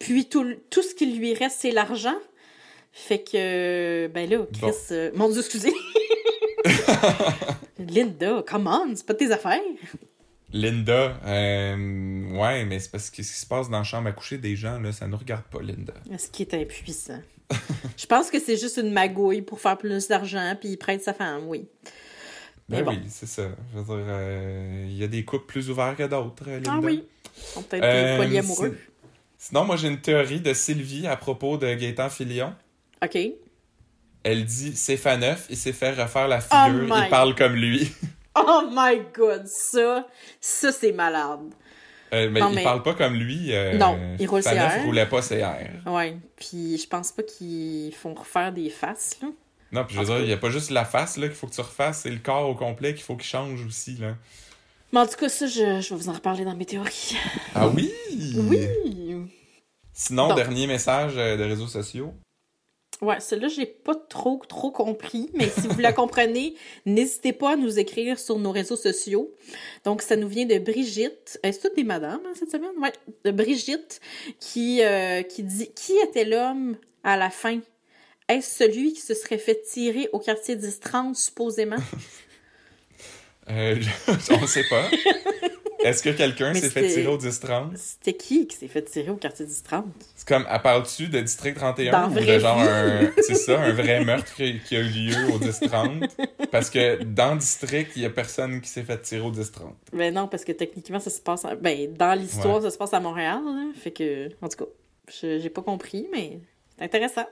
puis tout, tout ce qui lui reste, c'est l'argent? Fait que, ben là, Chris, Bon. euh, mon Dieu, excusez. Linda, come on, c'est pas tes affaires. Linda, euh, ouais, mais c'est parce que ce qui se passe dans la chambre à coucher des gens, là, ça nous regarde pas, Linda. Est-ce qu'il est impuissant? Je pense que c'est juste une magouille pour faire plus d'argent, puis il prête sa femme, oui. Mais Ben bon. oui, c'est ça. Je veux dire, euh, il y a des couples plus ouverts que d'autres, euh, Linda. Ah oui. Ils sont peut-être Euh, polyamoureux. si- Sinon, moi, j'ai une théorie de Sylvie à propos de Gaëtan Filion. OK. Elle dit c'est Faneuf, il sait faire refaire la Oh figure, my- il parle comme lui. Oh my God, ça, ça, c'est malade. Euh, mais Non, il mais- parle pas comme lui. euh, Non, il roule ses airs. roulait pas ses airs. Ouais. Puis je pense pas qu'ils font refaire des faces, là. Non, puis je veux dire, il y a pas juste la face là qu'il faut que tu refasses, c'est le corps au complet qu'il faut qu'il change aussi là. Mais en tout cas, ça, je, je vais vous en reparler dans mes théories. Ah oui. Oui! Sinon, Donc. dernier message euh, de réseaux sociaux. Ouais, celle-là, j'ai pas trop, trop compris, mais si vous la comprenez, n'hésitez pas à nous écrire sur nos réseaux sociaux. Donc, ça nous vient de Brigitte. C'est toutes des madames, hein, cette semaine? Ouais, de Brigitte, qui, euh, qui dit « Qui était l'homme à la fin? Est-ce celui qui se serait fait tirer au quartier 10-30, supposément? Euh, je- on sait pas. Est-ce que quelqu'un s'est fait tirer au 10-30? C'était qui qui s'est fait tirer au quartier 10-30? Comme, à parles-tu de District 31 Dans ou de genre un... C'est ça, un vrai meurtre qui, a eu lieu au 10-30? Parce que dans District, il y a personne qui s'est fait tirer au 10-30. Ben non, parce que techniquement, ça se passe... à- Ben, dans l'histoire, Ouais. ça se passe à Montréal, là. Fait que, en tout cas, je- j'ai pas compris, mais c'est intéressant.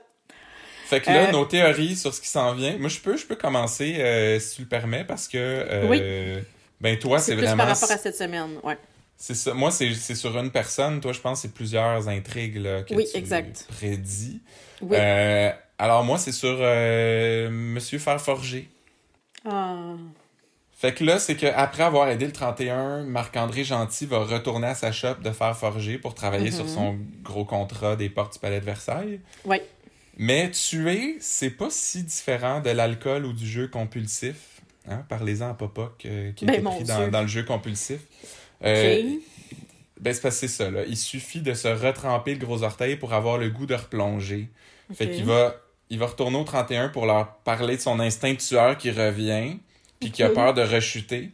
Fait que là, Euh, nos théories sur ce qui s'en vient, moi je peux, je peux commencer euh, si tu le permets parce que euh, ben toi c'est vraiment par rapport à cette semaine, ouais. C'est ça. Moi c'est sur une personne, toi je pense que c'est plusieurs intrigues là, que Oui, tu exact. prédis. Oui. Euh, alors moi c'est sur euh, Monsieur Farforger. Ah. Fait que là, c'est qu'après avoir aidé le 31, Marc-André Gentil va retourner à sa shop de fer forgé pour travailler sur son gros contrat des portes du palais de Versailles. Ouais. Mais tuer, c'est pas si différent de l'alcool ou du jeu compulsif. Hein? Parlez-en à Popoc euh, qui a Ben, pris dans le jeu compulsif. Euh, ben, c'est parce que c'est ça. Là. Il suffit de se retremper le gros orteil pour avoir le goût de replonger. Fait qu'il va, il va retourner au 31 pour leur parler de son instinct de tueur qui revient, puis qui a peur de rechuter.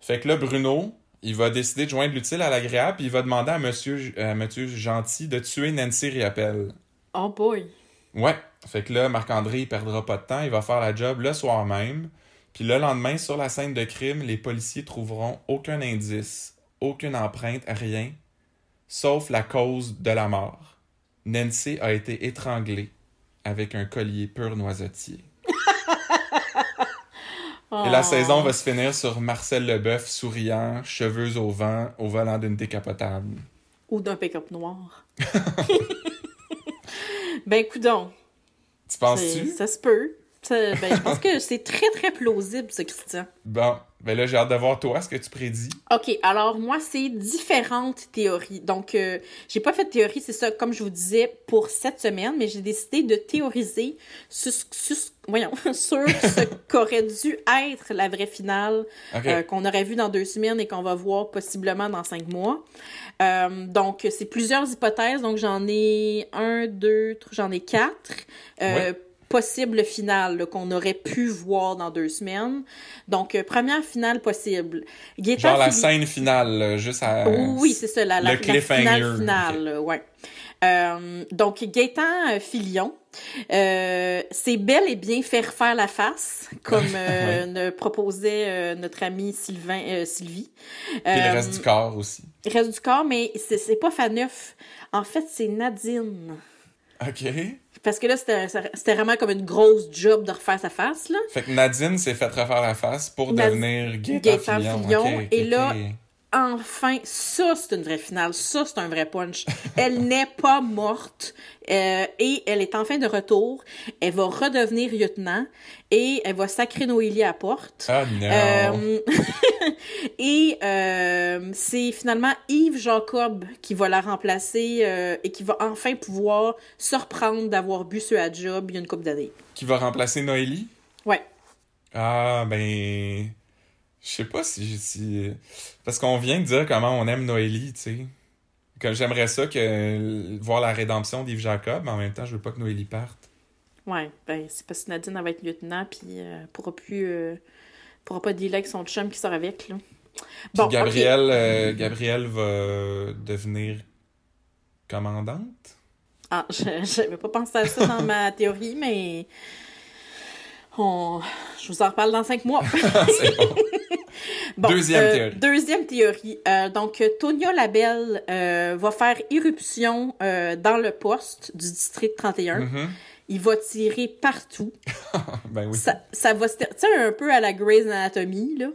Fait que là, Bruno, il va décider de joindre l'utile à l'agréable, puis il va demander à monsieur, à monsieur Gentil de tuer Nancy Riappel. Oh boy. Ouais. Fait que là, Marc-André, il perdra pas de temps, il va faire la job le soir même. Puis le lendemain, sur la scène de crime, les policiers trouveront aucun indice, aucune empreinte, rien, sauf la cause de la mort. Nancy a été étranglée avec un collier pur noisetier. Et la Oh. saison va se finir sur Marcel Leboeuf souriant, cheveux au vent, au volant d'une décapotable. Ou d'un pick-up noir. ben, coudon. Tu penses-tu? Ça se peut. Ben, je pense que c'est très, très plausible, ça, Christian. Bon, ben là, j'ai hâte de voir toi, ce que tu prédis. OK, alors moi, c'est différentes théories. Donc, euh, j'ai pas fait de théorie, c'est ça, comme je vous disais, pour cette semaine, mais j'ai décidé de théoriser sur, sur- voyons, sur ce qu'aurait dû être la vraie finale euh, qu'on aurait vu dans deux semaines et qu'on va voir possiblement dans cinq mois. Euh, donc, c'est plusieurs hypothèses. Donc, j'en ai un, deux, j'en ai quatre. Possibles finales là, qu'on aurait pu voir dans deux semaines. Donc, euh, première finale possible. Genre la Philippe- scène finale, juste à... oui, c'est ça, la, la, finale finale, ouais. Euh, donc, Gaëtan euh, Filion, euh, c'est bel et bien faire faire la face, comme euh, ne proposait euh, notre ami Sylvain, Sylvie. Puis le reste du corps aussi. le reste du corps, mais c'est c'est pas Faneuf. En fait, c'est Nadine. OK. Parce que là, c'était c'était vraiment comme une grosse job de refaire sa face, là. Fait que Nadine s'est fait refaire la face pour Nad- devenir Gaëtan Fillon. Et là. Enfin, ça, c'est une vraie finale. Ça, c'est un vrai punch. Elle n'est pas morte euh, et elle est enfin de retour. Elle va redevenir lieutenant et elle va sacrer Noélie à la porte. Ah non! Euh, et euh, c'est finalement Yves Jacob qui va la remplacer et qui va enfin pouvoir se reprendre d'avoir bu ce à job il y a une couple d'années. Qui va remplacer Noélie? Ouais. Ah, ben... Je sais pas si... si... Parce qu'on vient de dire comment on aime Noélie, tu sais. Que j'aimerais ça que voir la rédemption d'Yves Jacob, mais en même temps, je veux pas que Noélie parte. Ouais, ben c'est parce que Nadine elle va être lieutenant puis euh, pourra plus euh, pourra pas dealer avec son chum qui sort avec là. Puis Bon, Gabrielle, euh, Gabrielle va devenir commandante? Ah, je j'avais pas pensé à ça dans ma théorie, mais on... je vous en reparle dans cinq mois. C'est bon. Bon, Deuxième euh, théorie. Deuxième théorie. Euh, donc, Tonia Labelle euh, va faire irruption dans le poste du district 31. Mhm. Il va tirer partout. Ben oui. Ça, ça va se ter- tu sais, un peu à la Grey's Anatomy, là.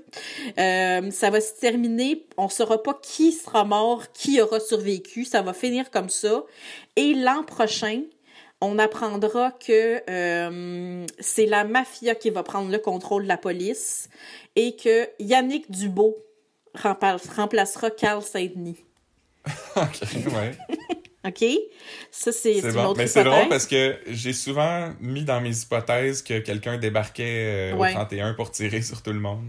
Ça va se terminer, on saura pas qui sera mort, qui aura survécu, ça va finir comme ça. Et l'an prochain, on apprendra que euh, c'est la mafia qui va prendre le contrôle de la police et que Yannick Dubo rempla- remplacera Carl Saint-Denis. ok, ouais. OK? Ça, c'est bon. autre Mais c'est drôle parce que j'ai souvent mis dans mes hypothèses que quelqu'un débarquait euh, Ouais. au 31 pour tirer sur tout le monde.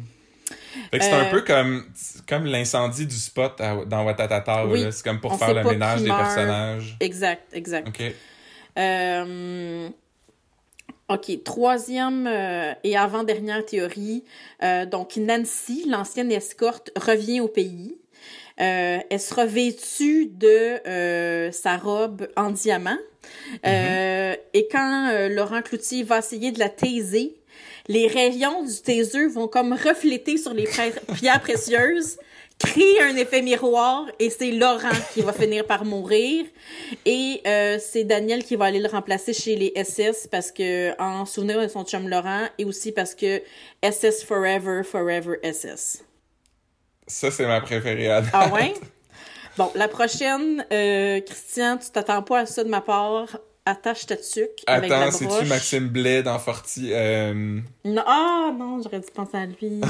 Fait que c'est Euh, un peu comme, comme l'incendie du spot à- dans Watatata. Oui. C'est comme pour On faire le ménage des personnages. Exact, exact. Ok. Euh, OK, troisième euh, et avant-dernière théorie. Euh, donc, Nancy, l'ancienne escorte, revient au pays. Euh, elle sera vêtue de euh, sa robe en diamant. Euh, Et quand euh, Laurent Cloutier va essayer de la taiser, les rayons du taser vont comme refléter sur les pierres précieuses, créer un effet miroir, et c'est Laurent qui va finir par mourir. Et euh, c'est Daniel qui va aller le remplacer chez les SS parce que en souvenir de son chum Laurent et aussi parce que SS Forever, Forever SS. Ça, c'est ma préférée. à date. Ah ouais? Bon, la prochaine, euh, Christian, tu t'attends pas à ça de ma part. Attache ta tuque avec Attends, c'est-tu. Maxime Blais dans Forti? Euh, Non, ah non, j'aurais dû penser à lui.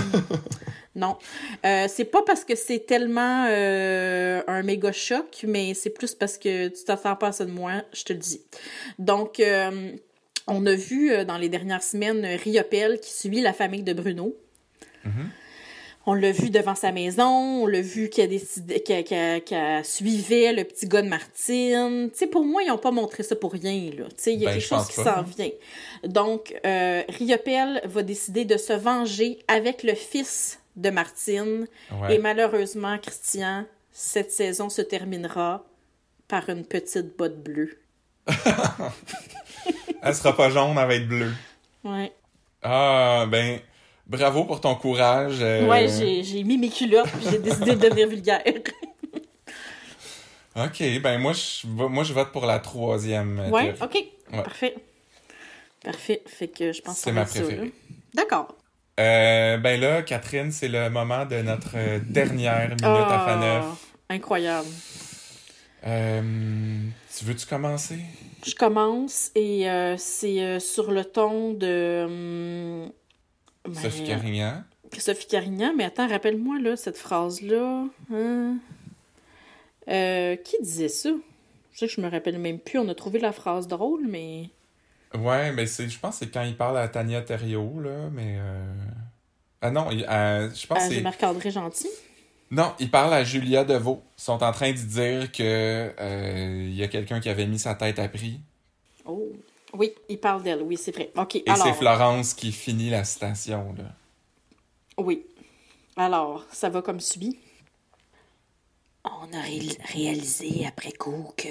non. Euh, c'est pas parce que c'est tellement euh, un méga choc, mais c'est plus parce que tu t'attends pas à ça de moi, je te le dis. Donc, on a vu dans les dernières semaines Riopel qui suit la famille de Bruno. On l'a vu devant sa maison, on l'a vu qu'elle décidé, suivait le petit gars de Martine. Tu sais, pour moi, ils n'ont pas montré ça pour rien, là. Tu sais, il y a Ben, quelque je chose qui s'en vient. Donc, euh, Riopel va décider de se venger avec le fils de Martine. ouais. Et malheureusement, Christian, cette saison se terminera par une petite botte bleue. Elle sera pas jaune, elle va être bleue. Ouais, Ah, ben, bravo pour ton courage. euh, ouais j'ai, mis mes culottes puis j'ai décidé de devenir vulgaire. Ok, ben moi je, moi, je vote pour la troisième. Ouais, théorie. ok. Ouais. Parfait. Parfait. Fait que je pense que C'est ma préférée. D'accord. Euh, ben là, Catherine, c'est le moment de notre euh, dernière minute à Ah, Faneuf. Incroyable. Euh, tu veux-tu commencer? Je commence et euh, c'est sur le ton de. Ben, Sophie Carignan. Sophie Carignan, mais attends, rappelle-moi là, cette phrase-là. Hein? Euh, qui disait ça? Je sais que je me rappelle même plus. On a trouvé la phrase drôle, mais. Ouais, mais c'est, je pense que c'est quand il parle à Tania Thériault, là, mais... euh, Ah non, il- euh, je pense que c'est... Marc-André Gentil. Non, il parle à Julia Deveau. Ils sont en train de dire que euh, il y a quelqu'un qui avait mis sa tête à prix. Oh. Oui, il parle d'elle, oui, c'est vrai. OK, Et alors. c'est Florence qui finit la citation, là. Oui. Alors, ça va comme suit. On a ré- réalisé après coup que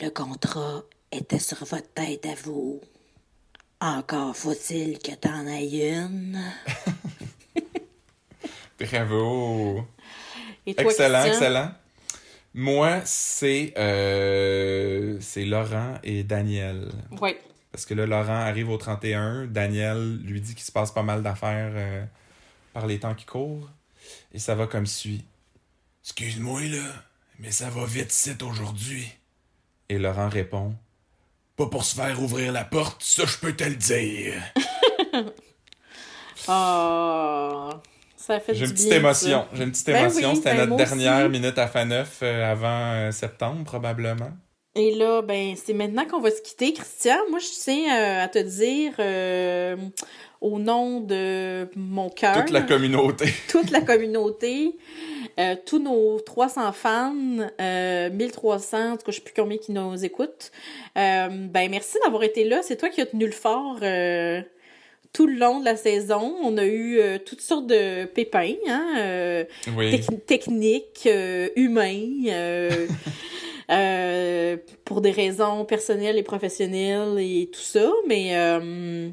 le contrat était sur votre tête à vous. Encore faut-il que t'en aies une. Bravo! Et toi, Excellent, Christian? excellent. Moi, c'est euh, c'est Laurent et Daniel. Oui. Parce que là, Laurent arrive au 31. Daniel lui dit qu'il se passe pas mal d'affaires euh, par les temps qui courent. Et ça va comme suit. Excuse-moi, là, mais ça va vite c'est aujourd'hui. Et Laurent répond Pas pour se faire ouvrir la porte, ça je peux te le dire. Ah, ça fait J'ai une petite bien, émotion. J'ai une petite Ben émotion. C'était ben notre dernière aussi. minute à Faneuf euh, avant euh, septembre, probablement. Et là, ben, c'est maintenant qu'on va se quitter, Christian. Moi, je tiens euh, à te dire, euh, au nom de mon cœur, Toute la communauté. toute la communauté, euh, tous nos 300 fans, euh, 1300, en tout cas, je sais plus combien qui nous écoutent. Euh, ben, merci d'avoir été là. C'est toi qui as tenu le fort euh, tout le long de la saison. On a eu euh, toutes sortes de pépins, hein, euh, Oui. tec- techniques, euh, humains, euh, euh, pour des raisons personnelles et professionnelles et tout ça. Mais euh,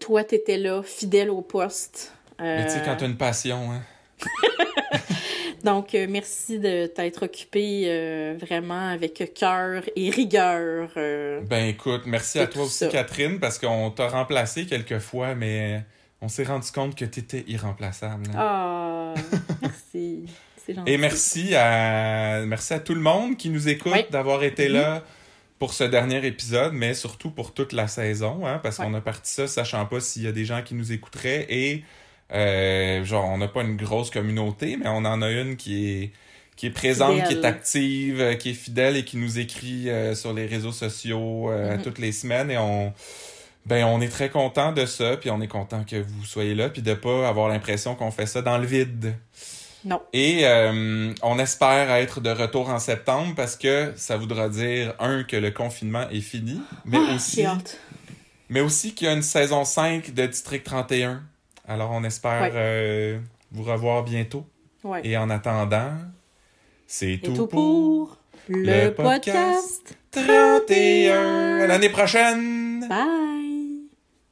toi, t'étais là, fidèle au poste. Mais tu sais, Euh, quand t'as une passion, hein. donc, euh, merci de t'être occupé euh, vraiment avec cœur et rigueur. euh. Ben écoute, merci à toi aussi, ça. Catherine, parce qu'on t'a remplacé quelques fois, mais on s'est rendu compte que t'étais irremplaçable. hein. Ah, merci. C'est gentil. Et merci à, merci à tout le monde qui nous écoute d'avoir été Mhm. là pour ce dernier épisode, mais surtout pour toute la saison, hein, parce Ouais. qu'on a parti ça sachant pas s'il y a des gens qui nous écouteraient et euh, genre on n'a pas une grosse communauté, mais on en a une qui est qui est présente, Fidèle. qui est active, euh, qui est fidèle et qui nous écrit euh, sur les réseaux sociaux euh, Mhm. toutes les semaines et on ben on est très content de ça, puis on est content que vous soyez là, puis de pas avoir l'impression qu'on fait ça dans le vide. Non. Et euh, on espère être de retour en septembre parce que ça voudra dire, un, que le confinement est fini, mais Ah, aussi, mais qu'il y a une saison 5 de District 31. Alors on espère Ouais. euh, vous revoir bientôt. Ouais. Et en attendant, c'est tout, tout pour le podcast. 31. À l'année prochaine! Bye.